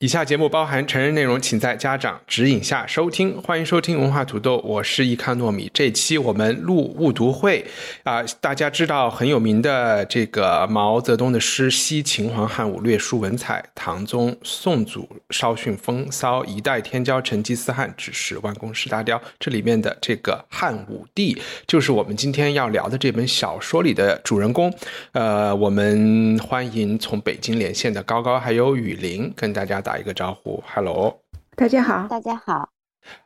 以下节目包含成人内容，请在家长指引下收听。欢迎收听文化土豆，我是易康糯米。这期我们录误读会啊、大家知道很有名的这个毛泽东的诗“惜秦皇汉武，略输文采；唐宗宋祖稍逊风骚，一代天骄成吉思汗，只是弯弓射大雕”。这里面的这个汉武帝，就是我们今天要聊的这本小说里的主人公。呃，我们欢迎从北京连线的高高还有雨林，跟大家打一个招呼，Hello。大家好，大家好，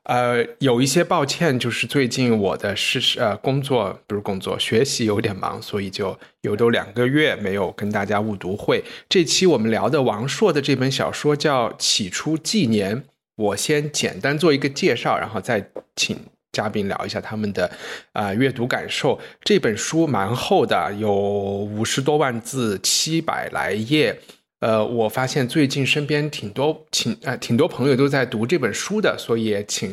呃，有一些抱歉，就是最近我的是呃工作不是工作，学习有点忙，所以就有都两个月没有跟大家误读会。这期我们聊的王朔的这本小说叫《起初纪年》，我先简单做一个介绍，然后再请嘉宾聊一下他们的啊、呃阅读感受。这本书蛮厚的，有五十多万字，七百来页。呃，我发现最近身边挺多请呃挺多朋友都在读这本书的，所以请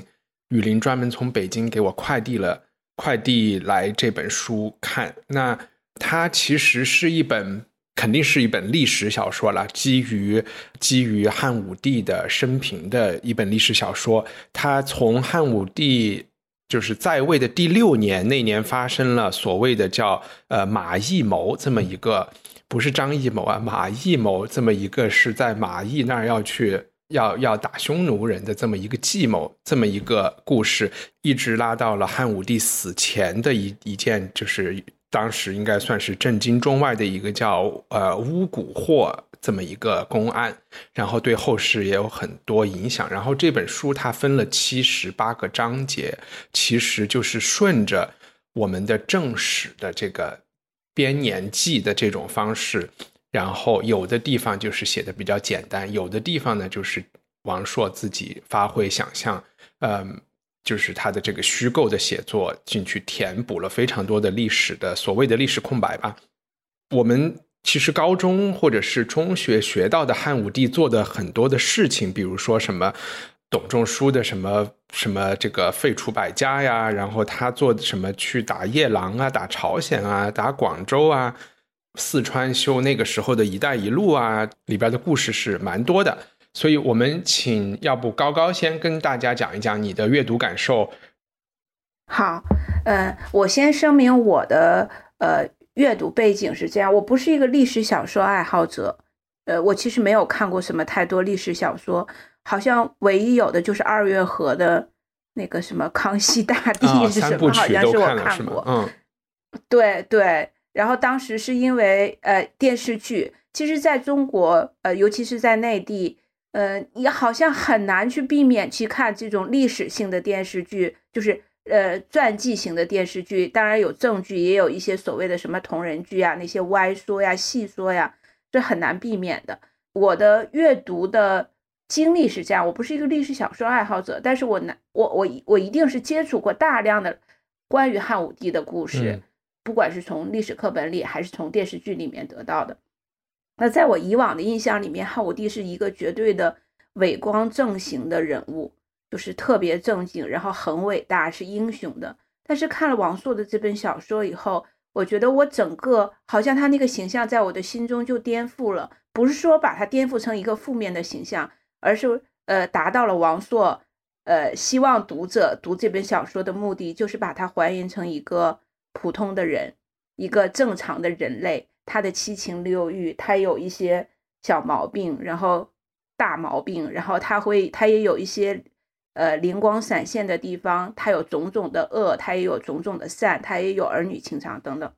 雨林专门从北京给我快递了快递来这本书看。那它其实是一本，肯定是一本历史小说了，基于基于汉武帝的生平的一本历史小说。它从汉武帝就是在位的第六年，那年发生了所谓的叫呃马邑谋这么一个。不是张艺谋啊，马艺谋这么一个是在马邑那儿要去要要打匈奴人的这么一个计谋，这么一个故事，一直拉到了汉武帝死前的一一件，就是当时应该算是震惊中外的一个叫呃巫蛊惑这么一个公案，然后对后世也有很多影响。然后这本书它分了七十八个章节，其实就是顺着我们的正史的这个。编年记的这种方式，然后有的地方就是写的比较简单，有的地方呢就是王朔自己发挥想象，嗯，就是他的这个虚构的写作进去填补了非常多的历史的所谓的历史空白吧。我们其实高中或者是中学学到的汉武帝做的很多的事情，比如说什么。董仲舒的什么什么这个废除百家呀，然后他做什么去打夜郎啊，打朝鲜啊，打广州啊，四川修那个时候的一带一路啊，里边的故事是蛮多的。所以我们请要不高高先跟大家讲一讲你的阅读感受。好，嗯，我先声明我的呃阅读背景是这样，我不是一个历史小说爱好者，呃，我其实没有看过什么太多历史小说。好像唯一有的就是二月河的那个什么《康熙大帝》是什么？好像是我看过。嗯，对对。然后当时是因为呃电视剧，其实在中国呃，尤其是在内地，呃，也好像很难去避免去看这种历史性的电视剧，就是呃传记型的电视剧。当然有正剧，也有一些所谓的什么同人剧啊，那些歪说呀、戏说呀，这很难避免的。我的阅读的。经历是这样，我不是一个历史小说爱好者，但是我难，我我我一定是接触过大量的关于汉武帝的故事，不管是从历史课本里还是从电视剧里面得到的。那在我以往的印象里面，汉武帝是一个绝对的伟光正行的人物，就是特别正经，然后很伟大，是英雄的。但是看了王朔的这本小说以后，我觉得我整个好像他那个形象在我的心中就颠覆了，不是说把他颠覆成一个负面的形象。而是呃，达到了王朔呃希望读者读这本小说的目的，就是把它还原成一个普通的人，一个正常的人类。他的七情六欲，他有一些小毛病，然后大毛病，然后他会，他也有一些呃灵光闪现的地方。他有种种的恶，他也有种种的善，他也有儿女情长等等。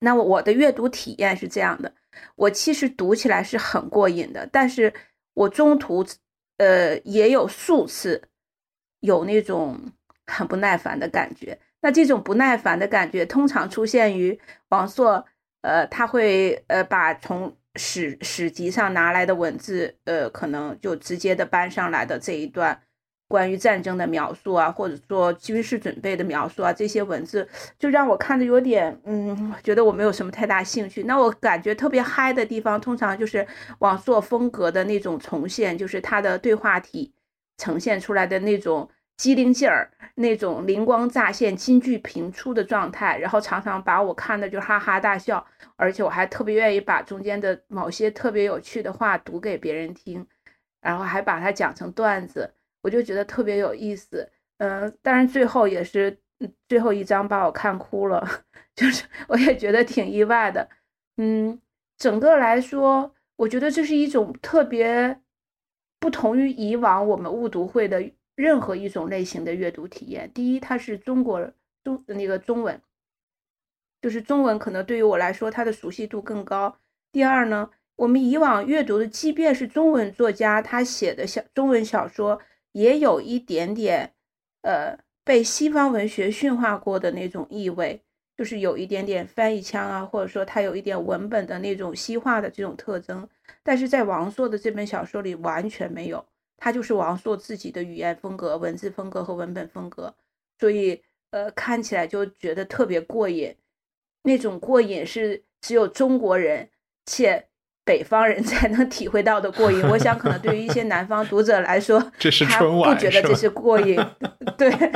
那我的阅读体验是这样的，我其实读起来是很过瘾的，但是。我中途，呃，也有数次有那种 很不耐烦的感觉。那这种不耐烦的感觉，通常出现于王朔，呃，他会呃把从史史籍上拿来的文字，呃，可能就直接的搬上来的这一段。关于战争的描述啊，或者说军事准备的描述啊，这些文字就让我看着有点，嗯，觉得我没有什么太大兴趣。那我感觉特别嗨的地方，通常就是王朔风格的那种重现，就是他的对话体呈现出来的那种机灵劲儿，那种灵光乍现、金句频出的状态，然后常常把我看的就哈哈大笑，而且我还特别愿意把中间的某些特别有趣的话读给别人听，然后还把它讲成段子。我就觉得特别有意思，嗯，当然最后也是最后一章把我看哭了，就是我也觉得挺意外的，嗯，整个来说，我觉得这是一种特别不同于以往我们误读会的任何一种类型的阅读体验。第一，它是中国中那个中文，就是中文可能对于我来说它的熟悉度更高。第二呢，我们以往阅读的，即便是中文作家他写的小中文小说。也有一点点，呃，被西方文学驯化过的那种意味，就是有一点点翻译腔啊，或者说它有一点文本的那种西化的这种特征。但是在王朔的这本小说里完全没有，他就是王朔自己的语言风格、文字风格和文本风格，所以呃，看起来就觉得特别过瘾。那种过瘾是只有中国人且。北方人才能体会到的过瘾，我想可能对于一些南方读者来说，这是春晚，不觉得这是过瘾。对对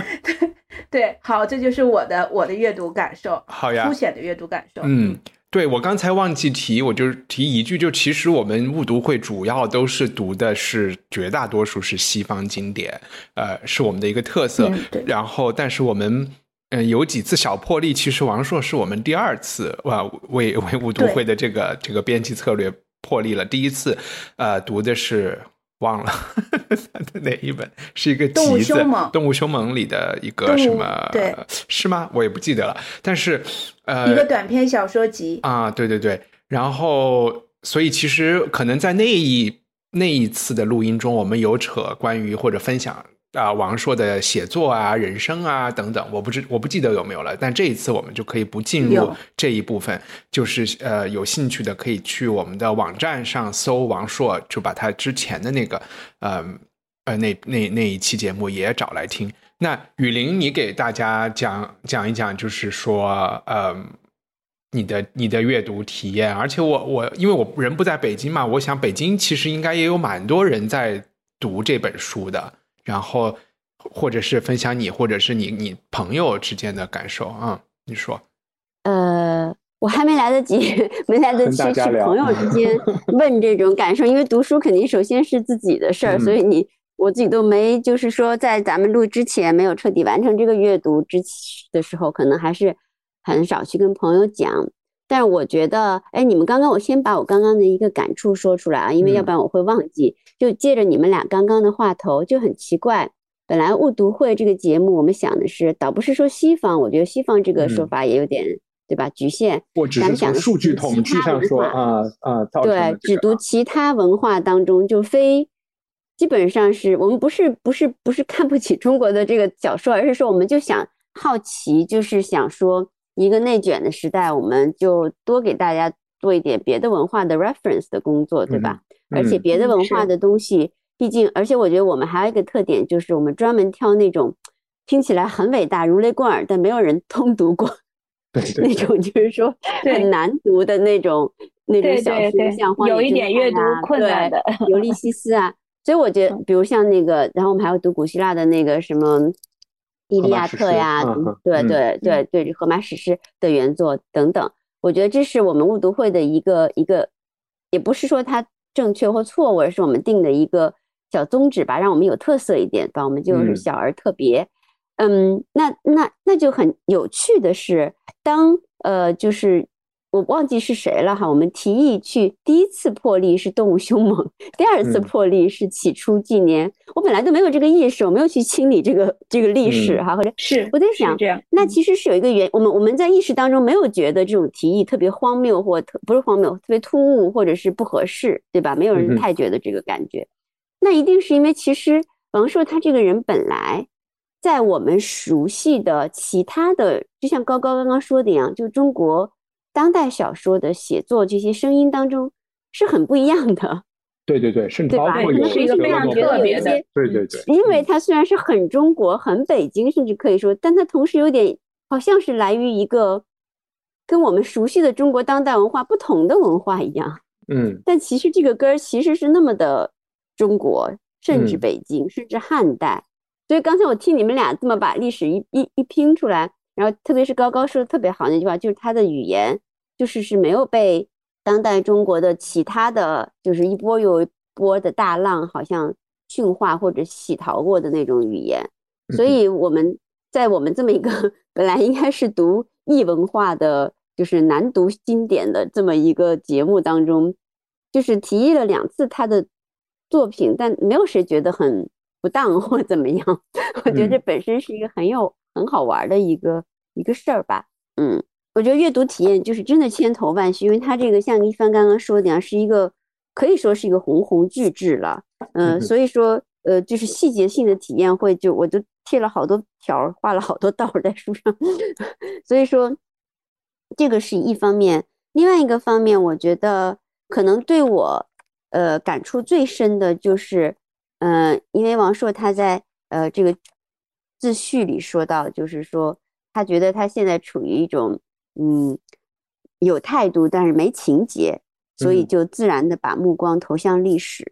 对，好，这就是我的我的阅读感受，好呀，凸显的阅读感受。嗯，对我刚才忘记提，我就提一句，就其实我们误读会主要都是读的是绝大多数是西方经典，呃，是我们的一个特色。然后，但是我们。嗯，有几次小破例，其实王朔是我们第二次哇为为误读会的这个这个编辑策略破例了。第一次，呃，读的是忘了哪一本，是一个集子《动物凶猛》里的一个什么？对，是吗？我也不记得了。但是，呃，一个短篇小说集啊，对对对。然后，所以其实可能在那一那一次的录音中，我们有扯关于或者分享。啊，王朔的写作啊、人生啊等等，我不知我不记得有没有了。但这一次我们就可以不进入这一部分，就是呃，有兴趣的可以去我们的网站上搜王朔，就把他之前的那个呃呃那那那一期节目也找来听。那雨林，你给大家讲讲一讲，就是说呃你的你的阅读体验。而且我我因为我人不在北京嘛，我想北京其实应该也有蛮多人在读这本书的。然后，或者是分享你，或者是你你朋友之间的感受啊？你说，呃，我还没来得及，没来得及去朋友之间 问这种感受，因为读书肯定首先是自己的事儿，所以你我自己都没，就是说在咱们录之前没有彻底完成这个阅读之的时候，可能还是很少去跟朋友讲。但是我觉得，哎，你们刚刚，我先把我刚刚的一个感触说出来啊，因为要不然我会忘记。就借着你们俩刚刚的话头，就很奇怪。本来误读会这个节目，我们想的是，倒不是说西方，我觉得西方这个说法也有点，对吧？局限。咱们讲的数据统计上说啊啊，对，只读其他文化当中，就非基本上是我们不是不是不是看不起中国的这个小说，而是说我们就想好奇，就是想说。一个内卷的时代，我们就多给大家做一点别的文化的 reference 的工作，对吧？而且别的文化的东西，毕竟，而且我觉得我们还有一个特点，就是我们专门挑那种听起来很伟大、如雷贯耳，但没有人通读过，对 那种就是说很难读的那种那种小说，像有一点阅读困难的《尤利西斯》啊。所以我觉得，比如像那个，然后我们还要读古希腊的那个什么。伊利亚特呀，对对对对，荷马史诗的原作等等，我觉得这是我们误读会的一个一个，也不是说它正确或错误，而是我们定的一个小宗旨吧，让我们有特色一点，吧，我们就是小而特别。嗯，那那那就很有趣的是，当呃就是。我忘记是谁了哈，我们提议去第一次破例是动物凶猛，第二次破例是起初纪年。我本来都没有这个意识，我没有去清理这个这个历史哈，或者是我在想，这样，那其实是有一个原，我们我们在意识当中没有觉得这种提议特别荒谬或特不是荒谬，特别突兀或者是不合适，对吧？没有人太觉得这个感觉，那一定是因为其实王朔他这个人本来在我们熟悉的其他的，就像高高刚刚说的一样，就中国。当代小说的写作这些声音当中，是很不一样的。对对对，甚至包括有是一个非常特别的，对对对，因为它虽然是很中国、很北京，甚至可以说，但它同时有点好像是来于一个跟我们熟悉的中国当代文化不同的文化一样。嗯，但其实这个歌儿其实是那么的中国，甚至北京，甚至汉代。所以刚才我听你们俩这么把历史一一一拼出来，然后特别是高高说的特别好那句话，就是他的语言就是是没有被。当代中国的其他的就是一波又一波的大浪，好像驯化或者洗淘过的那种语言，所以我们在我们这么一个本来应该是读异文化的，就是难读经典的这么一个节目当中，就是提议了两次他的作品，但没有谁觉得很不当或怎么样。我觉得这本身是一个很有很好玩的一个一个事儿吧，嗯。我觉得阅读体验就是真的千头万绪，因为它这个像一帆刚刚说的那样，是一个可以说是一个鸿鸿巨制了，嗯，所以说呃，就是细节性的体验会就我都贴了好多条，画了好多道在书上，所以说这个是一方面，另外一个方面，我觉得可能对我呃感触最深的就是，嗯，因为王朔他在呃这个自序里说到，就是说他觉得他现在处于一种。嗯，有态度，但是没情节，所以就自然的把目光投向历史。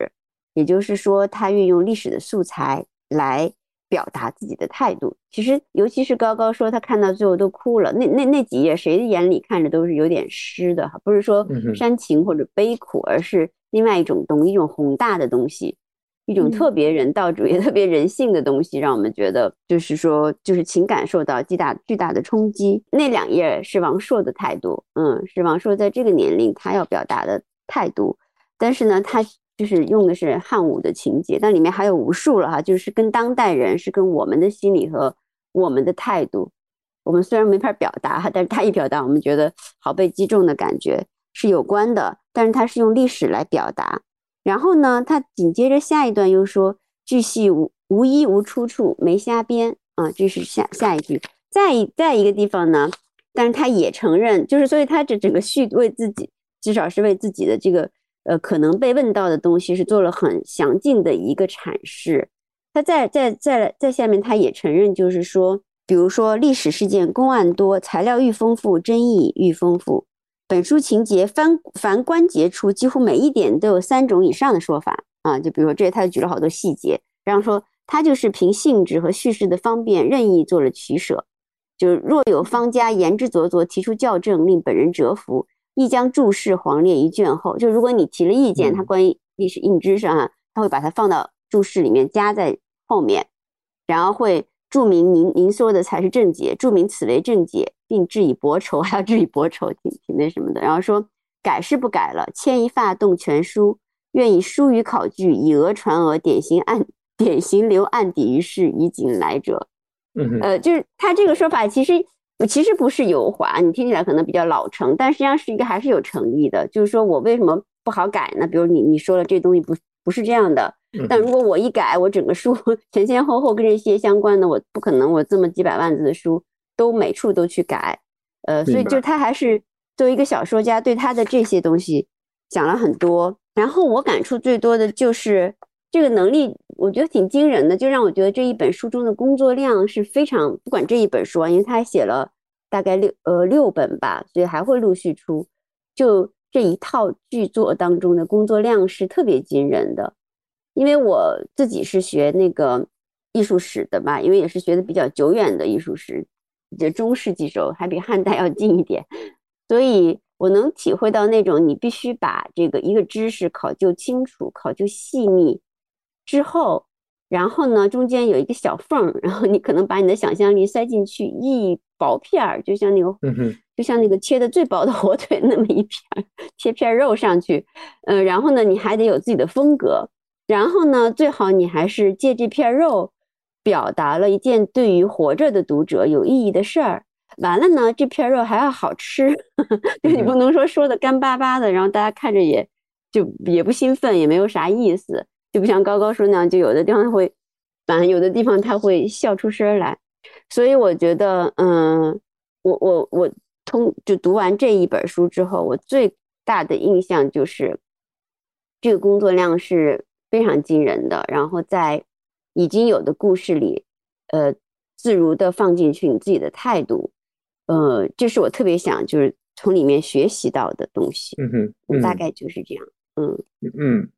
也就是说，他运用历史的素材来表达自己的态度。其实，尤其是高高说他看到最后都哭了，那那那几页，谁的眼里看着都是有点湿的哈，不是说煽情或者悲苦，而是另外一种东一种宏大的东西。一种特别人道主义、特别人性的东西，让我们觉得就是说，就是情感受到巨大巨大的冲击。那两页是王朔的态度，嗯，是王朔在这个年龄他要表达的态度。但是呢，他就是用的是汉武的情节，但里面还有无数了哈，就是跟当代人是跟我们的心理和我们的态度，我们虽然没法表达哈，但是他一表达，我们觉得好被击中的感觉是有关的。但是他是用历史来表达。然后呢，他紧接着下一段又说：“巨细无无一无出处，没瞎编啊。”这是下下一句。再一再一个地方呢，但是他也承认，就是所以他这整个序为自己，至少是为自己的这个呃可能被问到的东西是做了很详尽的一个阐释。他在在在在下面，他也承认，就是说，比如说历史事件公案多，材料愈丰富，争议愈丰富。本书情节翻凡关节处，几乎每一点都有三种以上的说法啊！就比如说，这他举了好多细节，然后说他就是凭性质和叙事的方便，任意做了取舍。就是若有方家言之凿凿，提出校正，令本人折服，亦将注释黄列于卷后。就如果你提了意见，他关于历史硬知识啊，他会把它放到注释里面加在后面，然后会注明您您说的才是正解，注明此为正解。并致以薄酬，还要致以薄酬，挺挺那什么的。然后说改是不改了，牵一发动全书，愿以书于考据，以讹传讹，典型案 典型留案底于世，以警来者。嗯，呃，就是他这个说法，其实其实不是油滑，你听起来可能比较老成，但实际上是一个还是有诚意的。就是说我为什么不好改呢？比如你你说了这东西不不是这样的，但如果我一改，我整个书 前前后后跟这些相关的，我不可能我这么几百万字的书。都每处都去改，呃，所以就他还是作为一个小说家，对他的这些东西讲了很多。然后我感触最多的就是这个能力，我觉得挺惊人的，就让我觉得这一本书中的工作量是非常，不管这一本书啊，因为他还写了大概六呃六本吧，所以还会陆续出。就这一套剧作当中的工作量是特别惊人的，因为我自己是学那个艺术史的嘛，因为也是学的比较久远的艺术史。就中世纪时候还比汉代要近一点，所以我能体会到那种你必须把这个一个知识考究清楚、考究细腻之后，然后呢中间有一个小缝，然后你可能把你的想象力塞进去一薄片儿，就像那个，就像那个切的最薄的火腿那么一片，切片肉上去，呃，然后呢你还得有自己的风格，然后呢最好你还是借这片肉。表达了一件对于活着的读者有意义的事儿。完了呢，这片肉还要好吃，就你不能说说的干巴巴的，然后大家看着也就也不兴奋，也没有啥意思，就不像高高说那样，就有的地方会，反正有的地方他会笑出声来。所以我觉得，嗯，我我我通就读完这一本书之后，我最大的印象就是这个工作量是非常惊人的。然后在已经有的故事里，呃，自如的放进去你自己的态度，呃，这是我特别想就是从里面学习到的东西。嗯哼，大概就是这样。嗯嗯。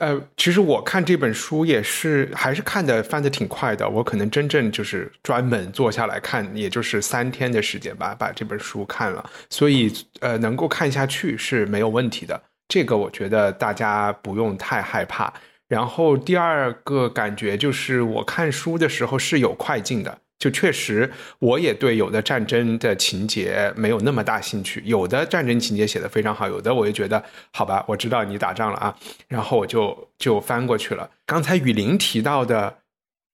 呃，其实我看这本书也是，还是看的翻的挺快的。我可能真正就是专门坐下来看，也就是三天的时间吧，把这本书看了。所以，呃，能够看下去是没有问题的。这个我觉得大家不用太害怕。然后第二个感觉就是，我看书的时候是有快进的。就确实，我也对有的战争的情节没有那么大兴趣。有的战争情节写的非常好，有的我就觉得好吧，我知道你打仗了啊，然后我就就翻过去了。刚才雨林提到的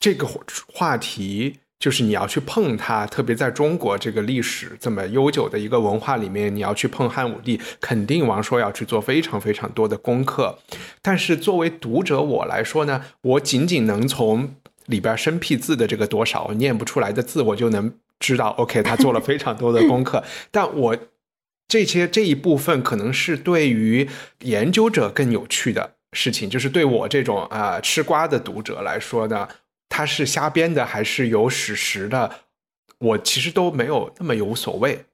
这个话题，就是你要去碰它，特别在中国这个历史这么悠久的一个文化里面，你要去碰汉武帝，肯定王朔要去做非常非常多的功课。但是作为读者我来说呢，我仅仅能从。里边生僻字的这个多少我念不出来的字，我就能知道。OK，他做了非常多的功课，但我这些这一部分可能是对于研究者更有趣的事情，就是对我这种啊吃瓜的读者来说呢，他是瞎编的还是有史实的，我其实都没有那么有所谓。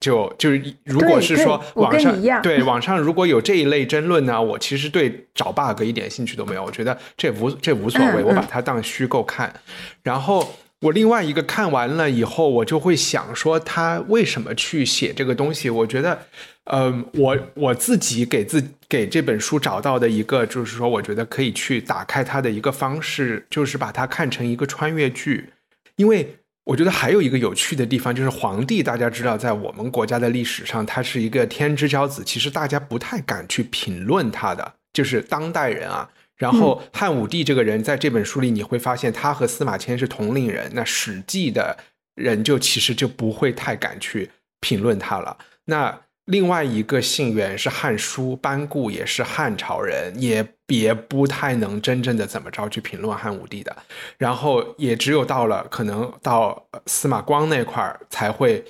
就就是如果是说网上对网上如果有这一类争论呢，我其实对找 bug 一点兴趣都没有。我觉得这无这无所谓，我把它当虚构看。然后我另外一个看完了以后，我就会想说他为什么去写这个东西？我觉得，嗯，我我自己给自给这本书找到的一个就是说，我觉得可以去打开它的一个方式，就是把它看成一个穿越剧，因为。我觉得还有一个有趣的地方，就是皇帝，大家知道，在我们国家的历史上，他是一个天之骄子，其实大家不太敢去评论他的，就是当代人啊。然后汉武帝这个人，在这本书里你会发现，他和司马迁是同龄人，那《史记》的人就其实就不会太敢去评论他了。那。另外一个信源是《汉书》，班固也是汉朝人，也别不太能真正的怎么着去评论汉武帝的。然后也只有到了可能到司马光那块儿才会，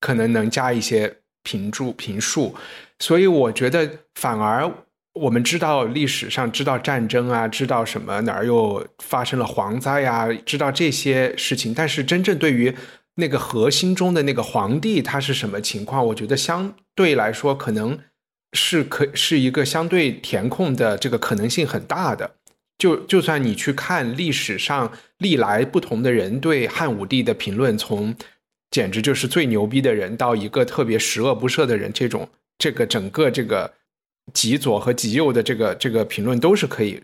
可能能加一些评注评述。所以我觉得反而我们知道历史上知道战争啊，知道什么哪儿又发生了蝗灾呀，知道这些事情，但是真正对于。那个核心中的那个皇帝他是什么情况？我觉得相对来说可能是可是一个相对填空的这个可能性很大的。就就算你去看历史上历来不同的人对汉武帝的评论，从简直就是最牛逼的人到一个特别十恶不赦的人，这种这个整个这个极左和极右的这个这个评论都是可以。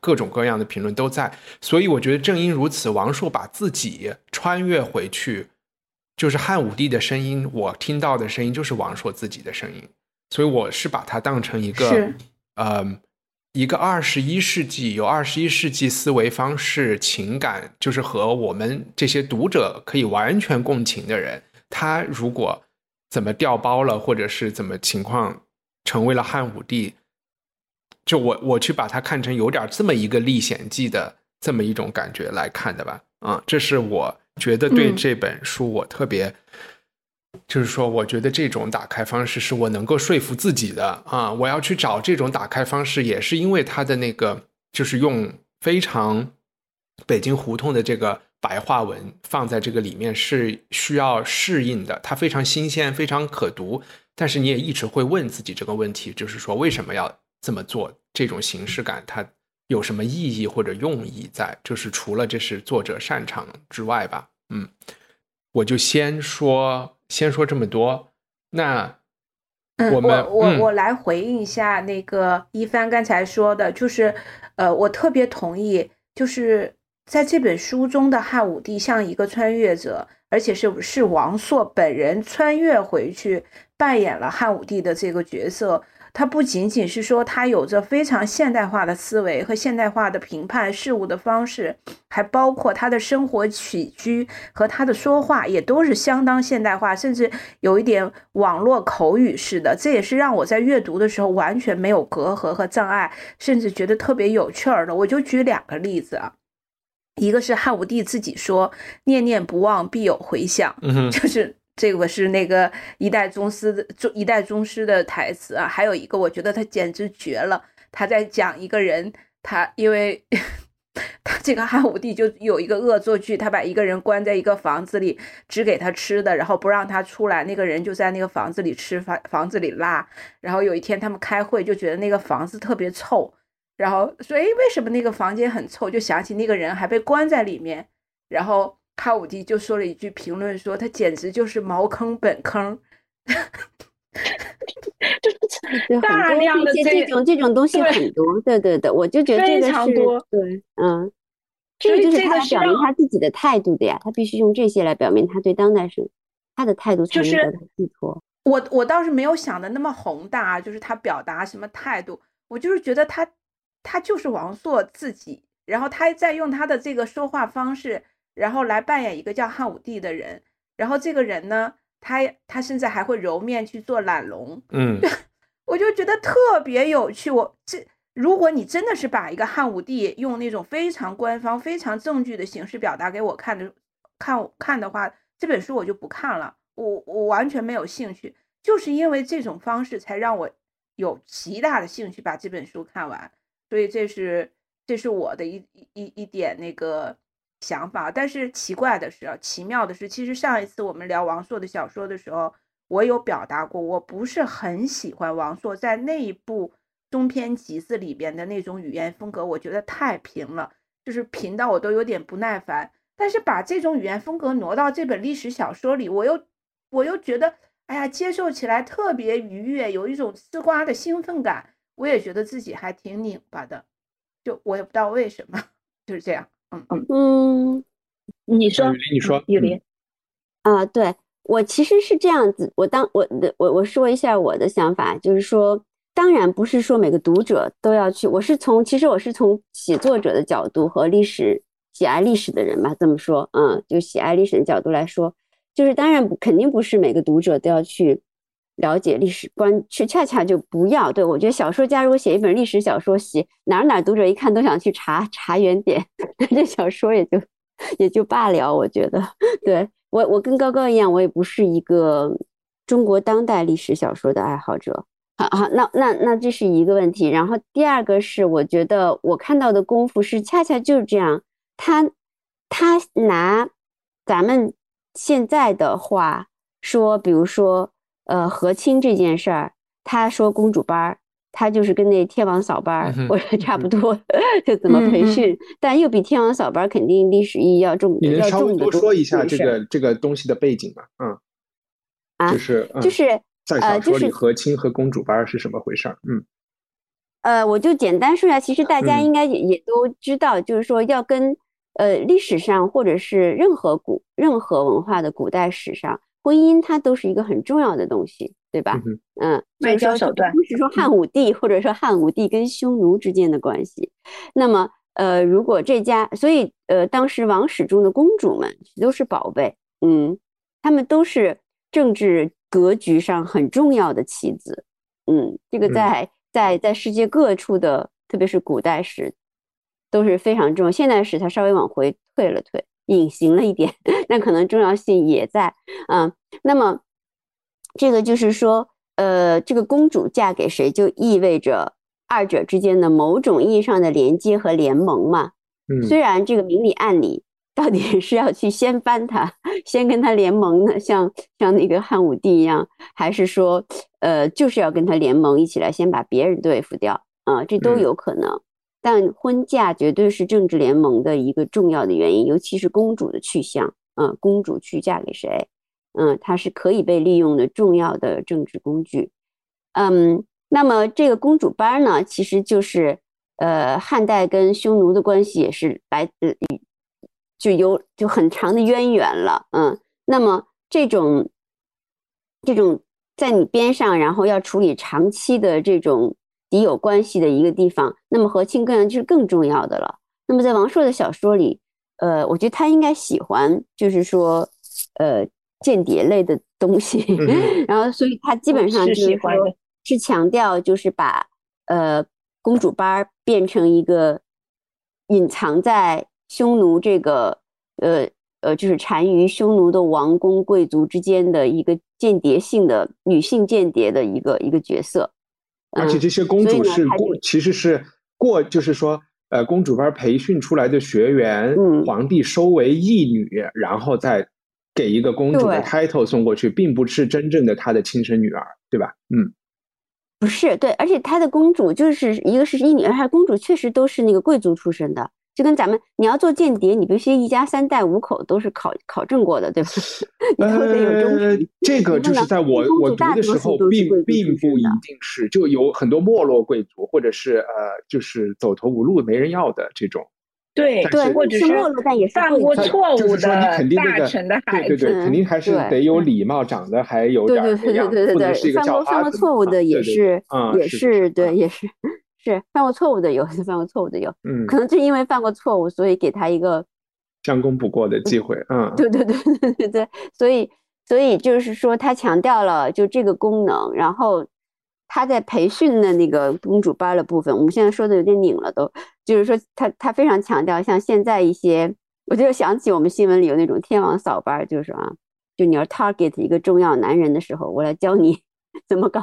各种各样的评论都在，所以我觉得正因如此，王朔把自己穿越回去，就是汉武帝的声音，我听到的声音就是王朔自己的声音，所以我是把它当成一个，呃，一个二十一世纪有二十一世纪思维方式、情感，就是和我们这些读者可以完全共情的人，他如果怎么掉包了，或者是怎么情况成为了汉武帝。就我我去把它看成有点这么一个历险记的这么一种感觉来看的吧，啊，这是我觉得对这本书我特别，就是说我觉得这种打开方式是我能够说服自己的。啊，我要去找这种打开方式也是因为它的那个就是用非常北京胡同的这个白话文放在这个里面是需要适应的，它非常新鲜，非常可读，但是你也一直会问自己这个问题，就是说为什么要？这么做这种形式感，它有什么意义或者用意在？就是除了这是作者擅长之外吧。嗯，我就先说先说这么多。那我们我我来回应一下那个一帆刚才说的，就是呃，我特别同意，就是在这本书中的汉武帝像一个穿越者，而且是是王朔本人穿越回去扮演了汉武帝的这个角色。他不仅仅是说他有着非常现代化的思维和现代化的评判事物的方式，还包括他的生活起居和他的说话也都是相当现代化，甚至有一点网络口语式的。这也是让我在阅读的时候完全没有隔阂和障碍，甚至觉得特别有趣儿的。我就举两个例子啊，一个是汉武帝自己说“念念不忘，必有回响”，就是。这个是那个一代宗师的一代宗师的台词啊。还有一个，我觉得他简直绝了。他在讲一个人，他因为他这个汉武帝就有一个恶作剧，他把一个人关在一个房子里，只给他吃的，然后不让他出来。那个人就在那个房子里吃，房房子里拉。然后有一天他们开会，就觉得那个房子特别臭，然后说：“哎，为什么那个房间很臭？”就想起那个人还被关在里面，然后。汉武帝就说了一句评论，说他简直就是茅坑本坑，大量的这种这种东西很多，对对对，我就觉得这个是对，嗯，这个就是他表明他自己的态度的呀，他必须用这些来表明他对当代生他的态度才能得到寄托。我我倒是没有想的那么宏大，就是他表达什么态度，我就是觉得他他就是王朔自己，然后他在用他的这个说话方式。然后来扮演一个叫汉武帝的人，然后这个人呢，他他甚至还会揉面去做懒龙，嗯，我就觉得特别有趣。我这如果你真的是把一个汉武帝用那种非常官方、非常证据的形式表达给我看的看看的话，这本书我就不看了，我我完全没有兴趣。就是因为这种方式才让我有极大的兴趣把这本书看完，所以这是这是我的一一一点那个。想法，但是奇怪的是，奇妙的是，其实上一次我们聊王朔的小说的时候，我有表达过，我不是很喜欢王朔在那一部中篇集子里边的那种语言风格，我觉得太平了，就是平到我都有点不耐烦。但是把这种语言风格挪到这本历史小说里，我又我又觉得，哎呀，接受起来特别愉悦，有一种吃瓜的兴奋感。我也觉得自己还挺拧巴的，就我也不知道为什么，就是这样。嗯嗯，你说，你说，雨林啊，对我其实是这样子，我当我的我我说一下我的想法，就是说，当然不是说每个读者都要去，我是从其实我是从写作者的角度和历史喜爱历史的人吧，这么说，嗯，就喜爱历史的角度来说，就是当然肯定不是每个读者都要去。了解历史观是恰恰就不要对我觉得小说家如果写一本历史小说，写哪哪读者一看都想去查查原点，那 这小说也就也就罢了。我觉得，对我我跟高高一样，我也不是一个中国当代历史小说的爱好者。好好，那那那这是一个问题。然后第二个是，我觉得我看到的功夫是恰恰就是这样，他他拿咱们现在的话说，比如说。呃，和亲这件事儿，他说公主班儿，他就是跟那天王嫂班儿，或者差不多，就怎么培训，但又比天王嫂班儿肯定历史意义要重，你能稍微多说一下这个这个东西的背景吗？嗯，啊，就是就是在小说里和亲和公主班是什么回事儿？嗯，呃，我就简单说一下，其实大家应该也也都知道，就是说要跟呃历史上或者是任何古任何文化的古代史上。婚姻它都是一个很重要的东西，对吧？嗯，外交手段不是说汉武帝或者说汉武帝跟匈奴之间的关系。那么，呃，如果这家，所以呃，当时王室中的公主们都是宝贝，嗯，他们都是政治格局上很重要的棋子，嗯，这个在在在世界各处的，特别是古代史都是非常重要。现代史它稍微往回退了退。隐形了一点，但可能重要性也在。嗯，那么这个就是说，呃，这个公主嫁给谁，就意味着二者之间的某种意义上的连接和联盟嘛。嗯，虽然这个明里暗里，到底是要去掀翻他，先跟他联盟呢，像像那个汉武帝一样，还是说，呃，就是要跟他联盟，一起来先把别人对付掉啊？这都有可能。但婚嫁绝对是政治联盟的一个重要的原因，尤其是公主的去向，嗯，公主去嫁给谁，嗯，它是可以被利用的重要的政治工具，嗯，那么这个公主班呢，其实就是，呃，汉代跟匈奴的关系也是来自，就有就很长的渊源了，嗯，那么这种，这种在你边上，然后要处理长期的这种。敌有关系的一个地方，那么和亲更就是更重要的了。那么在王朔的小说里，呃，我觉得他应该喜欢，就是说，呃，间谍类的东西。然后，所以他基本上就是说，是强调就是把呃公主班变成一个隐藏在匈奴这个呃呃，就是单于匈奴的王公贵族之间的一个间谍性的女性间谍的一个一个角色。而且这些公主是过，其实是过，就是说，呃，公主班培训出来的学员，皇帝收为义女，然后再给一个公主的 title 送过去，并不是真正的她的亲生女儿，对吧？嗯，不是，对，而且她的公主就是一个是义女，而且公主确实都是那个贵族出身的。就跟咱们，你要做间谍，你必须一家三代五口都是考考证过的，对吧？你都得有忠诚。这个就是在我我读的时候，并并不一定是，就有很多没落贵族，或者是呃，就是走投无路没人要的这种。对对，或者是没落，但也是犯过错误的大臣的孩子。对对对，肯定还是得有礼貌，长得还有点对对对对对对，犯过犯过错误的也是也是对也是。是犯过错误的有，犯过错误的有，嗯，可能就因为犯过错误，所以给他一个将功补过的机会，嗯，对对对对对对，所以所以就是说他强调了就这个功能，然后他在培训的那个公主班的部分，我们现在说的有点拧了，都就是说他他非常强调，像现在一些，我就想起我们新闻里有那种天王扫班，就是啊，就你要 target 一个重要男人的时候，我来教你 怎么搞，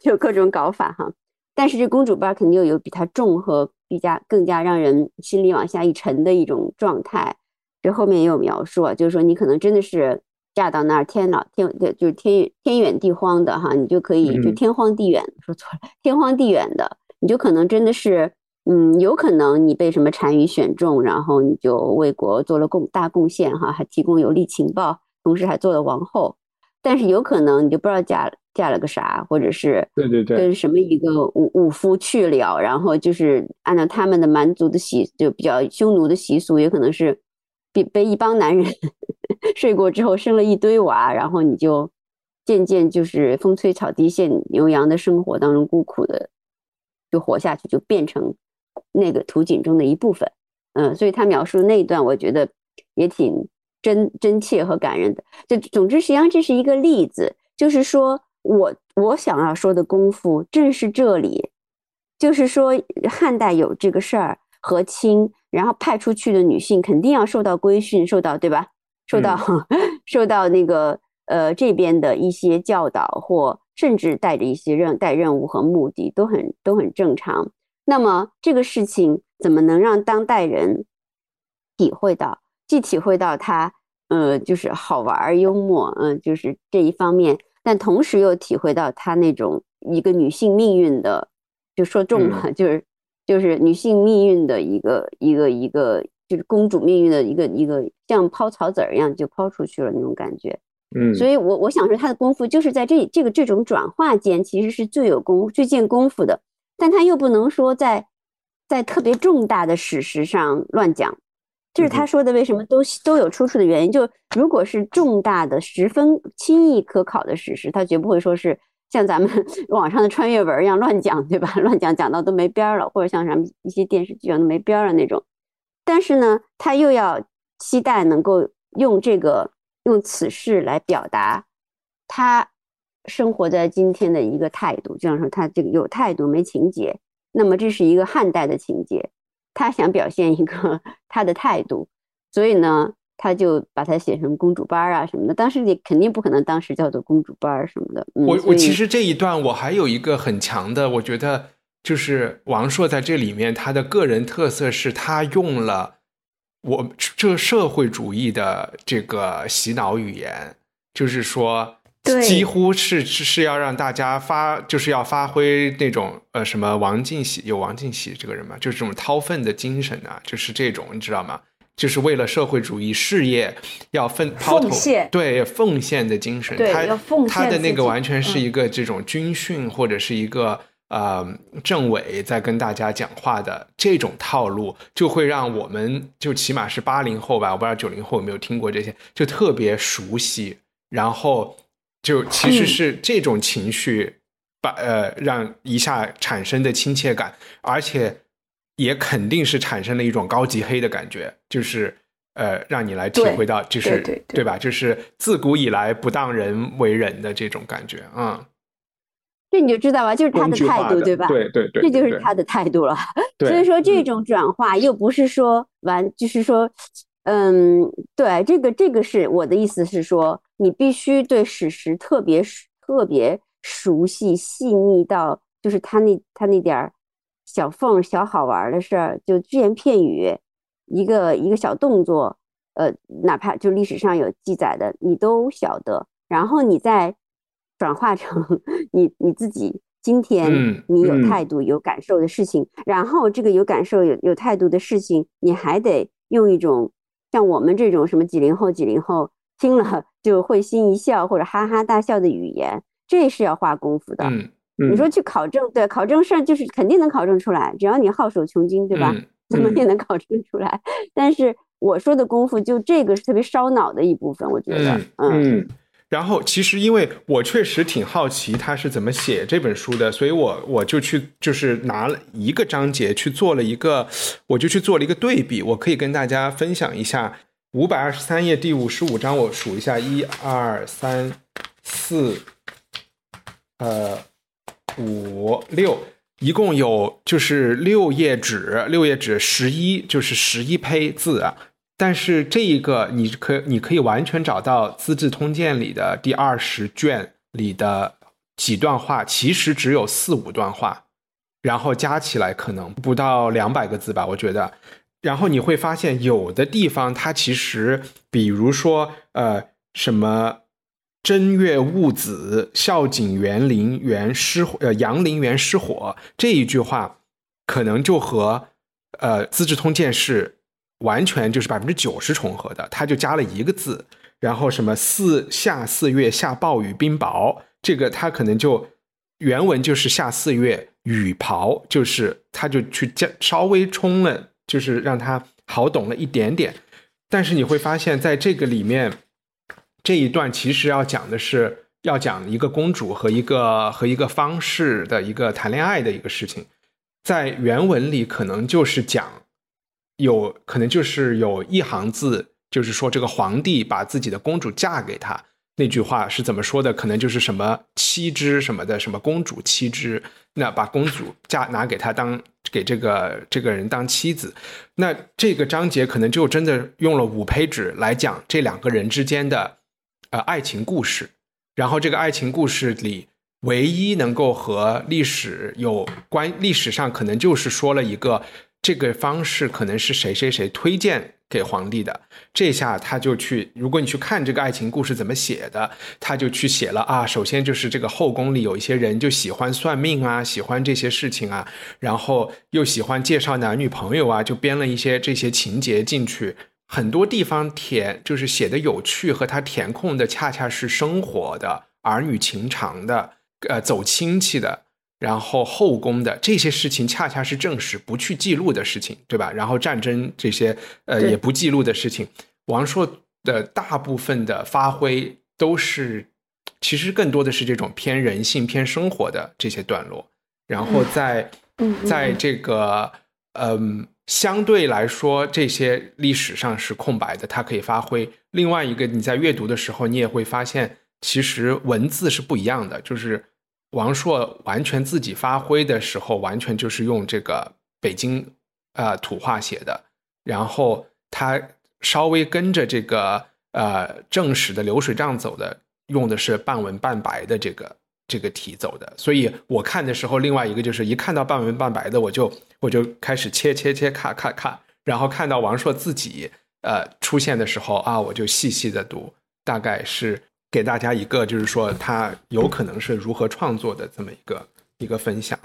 就各种搞法哈。但是这公主班肯定有比它重和比加更加让人心里往下一沉的一种状态。这后面也有描述啊，就是说你可能真的是嫁到那儿，天老天就是天天远地荒的哈，你就可以就天荒地远，说错了，天荒地远的，你就可能真的是，嗯，有可能你被什么单于选中，然后你就为国做了贡大贡献哈，还提供有利情报，同时还做了王后。但是有可能你就不知道嫁嫁了个啥，或者是对对对，跟什么一个武武夫去了，然后就是按照他们的蛮族的习，就比较匈奴的习俗，也可能是被被一帮男人 睡过之后生了一堆娃，然后你就渐渐就是风吹草低见牛羊的生活当中孤苦的就活下去，就变成那个图景中的一部分。嗯，所以他描述那一段，我觉得也挺。真真切和感人的，就总之，实际上这是一个例子，就是说我我想要说的功夫正是这里，就是说汉代有这个事儿和亲，然后派出去的女性肯定要受到规训，受到对吧？受到 受到那个呃这边的一些教导，或甚至带着一些任带任务和目的，都很都很正常。那么这个事情怎么能让当代人体会到？既体会到他，呃，就是好玩幽默，嗯，就是这一方面，但同时又体会到她那种一个女性命运的，就说重了，就是就是女性命运的一个一个一个，就是公主命运的一个一个，像抛草籽儿一样就抛出去了那种感觉。嗯，所以我我想说她的功夫就是在这这个这种转化间，其实是最有功最见功夫的，但他又不能说在在特别重大的史实上乱讲。就是他说的，为什么都都有出处的原因。就如果是重大的、十分轻易可考的史实，他绝不会说是像咱们 网上的穿越文一样乱讲，对吧？乱讲讲到都没边儿了，或者像什么一些电视剧啊都没边儿了那种。但是呢，他又要期待能够用这个用此事来表达他生活在今天的一个态度，就像说他这个有态度没情节。那么这是一个汉代的情节。他想表现一个他的态度，所以呢，他就把它写成公主班啊什么的。当时你肯定不可能，当时叫做公主班什么的。我我其实这一段我还有一个很强的，我觉得就是王朔在这里面他的个人特色是他用了我这社会主义的这个洗脑语言，就是说。几乎是是要让大家发，就是要发挥那种呃什么王进喜有王进喜这个人嘛，就是这种掏粪的精神啊，就是这种你知道吗？就是为了社会主义事业要奉奉献，对奉献的精神，他他的那个完全是一个这种军训或者是一个呃政委在跟大家讲话的这种套路，就会让我们就起码是八零后吧，我不知道九零后有没有听过这些，就特别熟悉，然后。就其实是这种情绪，把呃让一下产生的亲切感，而且也肯定是产生了一种高级黑的感觉，就是呃让你来体会到，就是对吧？就是自古以来不当人为人的这种感觉啊。这你就知道吧，就是他的态度，对吧？对对对，这就是他的态度了。所以说这种转化又不是说完，就是说嗯，对，这个这个是我的意思是说，你必须对史实特别特别熟悉、细腻到，就是他那他那点儿小缝、小好玩的事儿，就只言片语，一个一个小动作，呃，哪怕就历史上有记载的，你都晓得，然后你再转化成 你你自己今天你有态度、有感受的事情，然后这个有感受、有有态度的事情，你还得用一种。像我们这种什么几零后、几零后听了就会心一笑或者哈哈大笑的语言，这是要花功夫的。嗯，你说去考证，对，考证事就是肯定能考证出来，只要你好手穷经，对吧？怎么也能考证出来。但是我说的功夫，就这个是特别烧脑的一部分，我觉得，嗯。然后，其实因为我确实挺好奇他是怎么写这本书的，所以我我就去就是拿了一个章节去做了一个，我就去做了一个对比。我可以跟大家分享一下，五百二十三页第五十五章，我数一下，一二三四，呃，五六，一共有就是六页纸，六页纸十一，就是十一胚字啊。但是这一个，你可你可以完全找到《资治通鉴》里的第二十卷里的几段话，其实只有四五段话，然后加起来可能不到两百个字吧，我觉得。然后你会发现，有的地方它其实，比如说，呃，什么正月戊子，孝景园陵园失呃阳陵园失火这一句话，可能就和呃《资治通鉴》是。完全就是百分之九十重合的，他就加了一个字，然后什么四夏四月下暴雨冰雹，这个他可能就原文就是下四月雨雹，就是他就去加稍微冲了，就是让他好懂了一点点。但是你会发现在这个里面这一段其实要讲的是要讲一个公主和一个和一个方式的一个谈恋爱的一个事情，在原文里可能就是讲。有可能就是有一行字，就是说这个皇帝把自己的公主嫁给他，那句话是怎么说的？可能就是什么妻之什么的，什么公主妻之，那把公主嫁拿给他当给这个这个人当妻子，那这个章节可能就真的用了五胚纸来讲这两个人之间的呃爱情故事，然后这个爱情故事里唯一能够和历史有关，历史上可能就是说了一个。这个方式可能是谁谁谁推荐给皇帝的，这下他就去。如果你去看这个爱情故事怎么写的，他就去写了啊。首先就是这个后宫里有一些人就喜欢算命啊，喜欢这些事情啊，然后又喜欢介绍男女朋友啊，就编了一些这些情节进去。很多地方填就是写的有趣，和他填空的恰恰是生活的、儿女情长的、呃走亲戚的。然后后宫的这些事情恰恰是正史不去记录的事情，对吧？然后战争这些呃也不记录的事情，王朔的大部分的发挥都是，其实更多的是这种偏人性、偏生活的这些段落。然后在在这个嗯相对来说这些历史上是空白的，它可以发挥。另外一个你在阅读的时候，你也会发现，其实文字是不一样的，就是。王朔完全自己发挥的时候，完全就是用这个北京呃土话写的，然后他稍微跟着这个呃正史的流水账走的，用的是半文半白的这个这个题走的。所以我看的时候，另外一个就是一看到半文半白的，我就我就开始切切切看看看，然后看到王朔自己呃出现的时候啊，我就细细的读，大概是。给大家一个，就是说他有可能是如何创作的这么一个一个分享。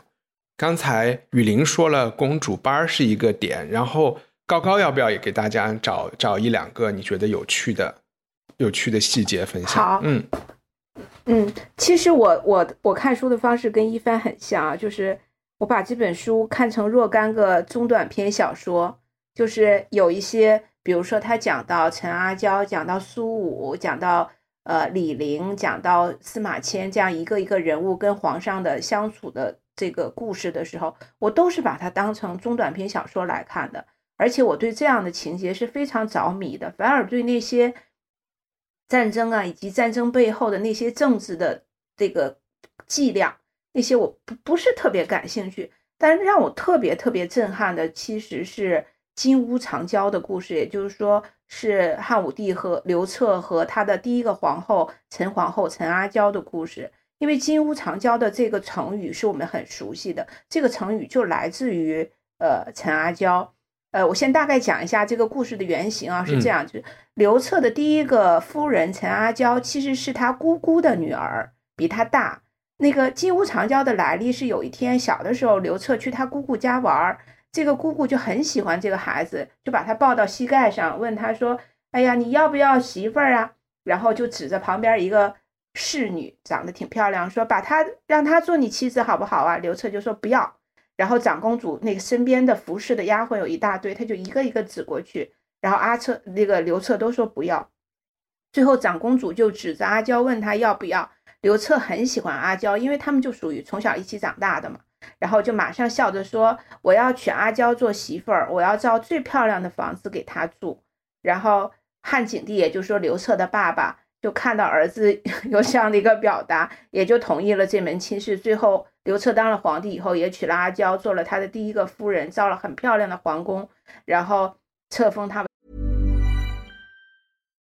刚才雨林说了公主班是一个点，然后高高要不要也给大家找找一两个你觉得有趣的、有趣的细节分享？好，嗯嗯，其实我我我看书的方式跟一帆很像啊，就是我把这本书看成若干个中短篇小说，就是有一些，比如说他讲到陈阿娇，讲到苏武，讲到。呃，李陵讲到司马迁这样一个一个人物跟皇上的相处的这个故事的时候，我都是把它当成中短篇小说来看的，而且我对这样的情节是非常着迷的，反而对那些战争啊以及战争背后的那些政治的这个伎俩，那些我不不是特别感兴趣。但让我特别特别震撼的，其实是金屋藏娇的故事，也就是说是汉武帝和刘彻和他的第一个皇后陈皇后陈阿娇的故事。因为金屋藏娇的这个成语是我们很熟悉的，这个成语就来自于呃陈阿娇。呃，我先大概讲一下这个故事的原型啊，是这样，就是刘彻的第一个夫人陈阿娇其实是他姑姑的女儿，比他大。那个金屋藏娇的来历是有一天小的时候，刘彻去他姑姑家玩儿。这个姑姑就很喜欢这个孩子，就把他抱到膝盖上，问他说：“哎呀，你要不要媳妇儿啊？”然后就指着旁边一个侍女，长得挺漂亮，说：“把她让她做你妻子好不好啊？”刘彻就说：“不要。”然后长公主那个身边的服侍的丫鬟有一大堆，他就一个一个指过去，然后阿彻那个刘彻都说不要。最后长公主就指着阿娇问他要不要。刘彻很喜欢阿娇，因为他们就属于从小一起长大的嘛。然后就马上笑着说：“我要娶阿娇做媳妇儿，我要造最漂亮的房子给她住。”然后汉景帝，也就是说刘彻的爸爸，就看到儿子 有这样的一个表达，也就同意了这门亲事。最后刘彻当了皇帝以后，也娶了阿娇，做了他的第一个夫人，造了很漂亮的皇宫，然后册封他。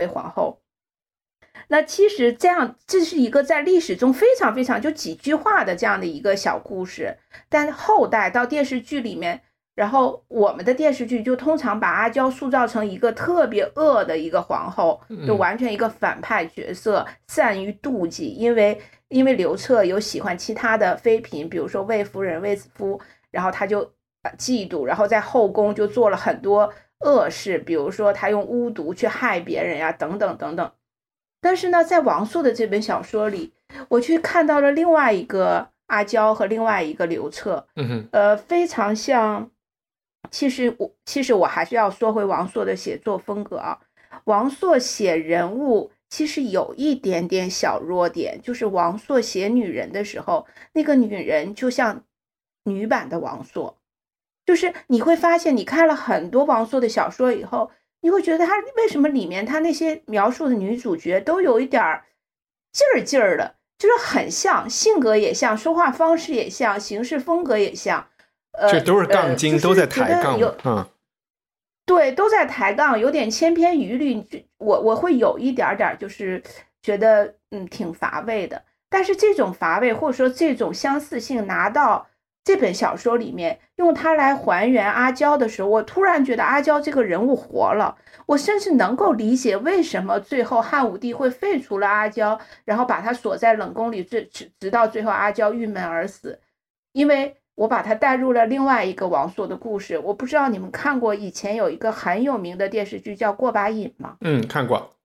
为皇后，那其实这样，这是一个在历史中非常非常就几句话的这样的一个小故事。但后代到电视剧里面，然后我们的电视剧就通常把阿娇塑造成一个特别恶的一个皇后，就完全一个反派角色，善于妒忌，因为因为刘彻有喜欢其他的妃嫔，比如说魏夫人、魏子夫，然后他就嫉妒，然后在后宫就做了很多。恶事，比如说他用巫毒去害别人呀，等等等等。但是呢，在王朔的这本小说里，我去看到了另外一个阿娇和另外一个刘彻，呃，非常像。其实我其实我还是要说回王朔的写作风格啊。王朔写人物其实有一点点小弱点，就是王朔写女人的时候，那个女人就像女版的王朔。就是你会发现，你看了很多王朔的小说以后，你会觉得他为什么里面他那些描述的女主角都有一点儿劲儿劲儿的，就是很像，性格也像，说话方式也像，行事风格也像。呃，这都是杠精，都在抬杠。嗯，对，都在抬杠，有点千篇一律。我我会有一点点，就是觉得嗯挺乏味的。但是这种乏味或者说这种相似性拿到。这本小说里面用它来还原阿娇的时候，我突然觉得阿娇这个人物活了。我甚至能够理解为什么最后汉武帝会废除了阿娇，然后把她锁在冷宫里，直直直到最后阿娇郁闷而死。因为我把它带入了另外一个王朔的故事。我不知道你们看过以前有一个很有名的电视剧叫《过把瘾》吗？嗯，看过。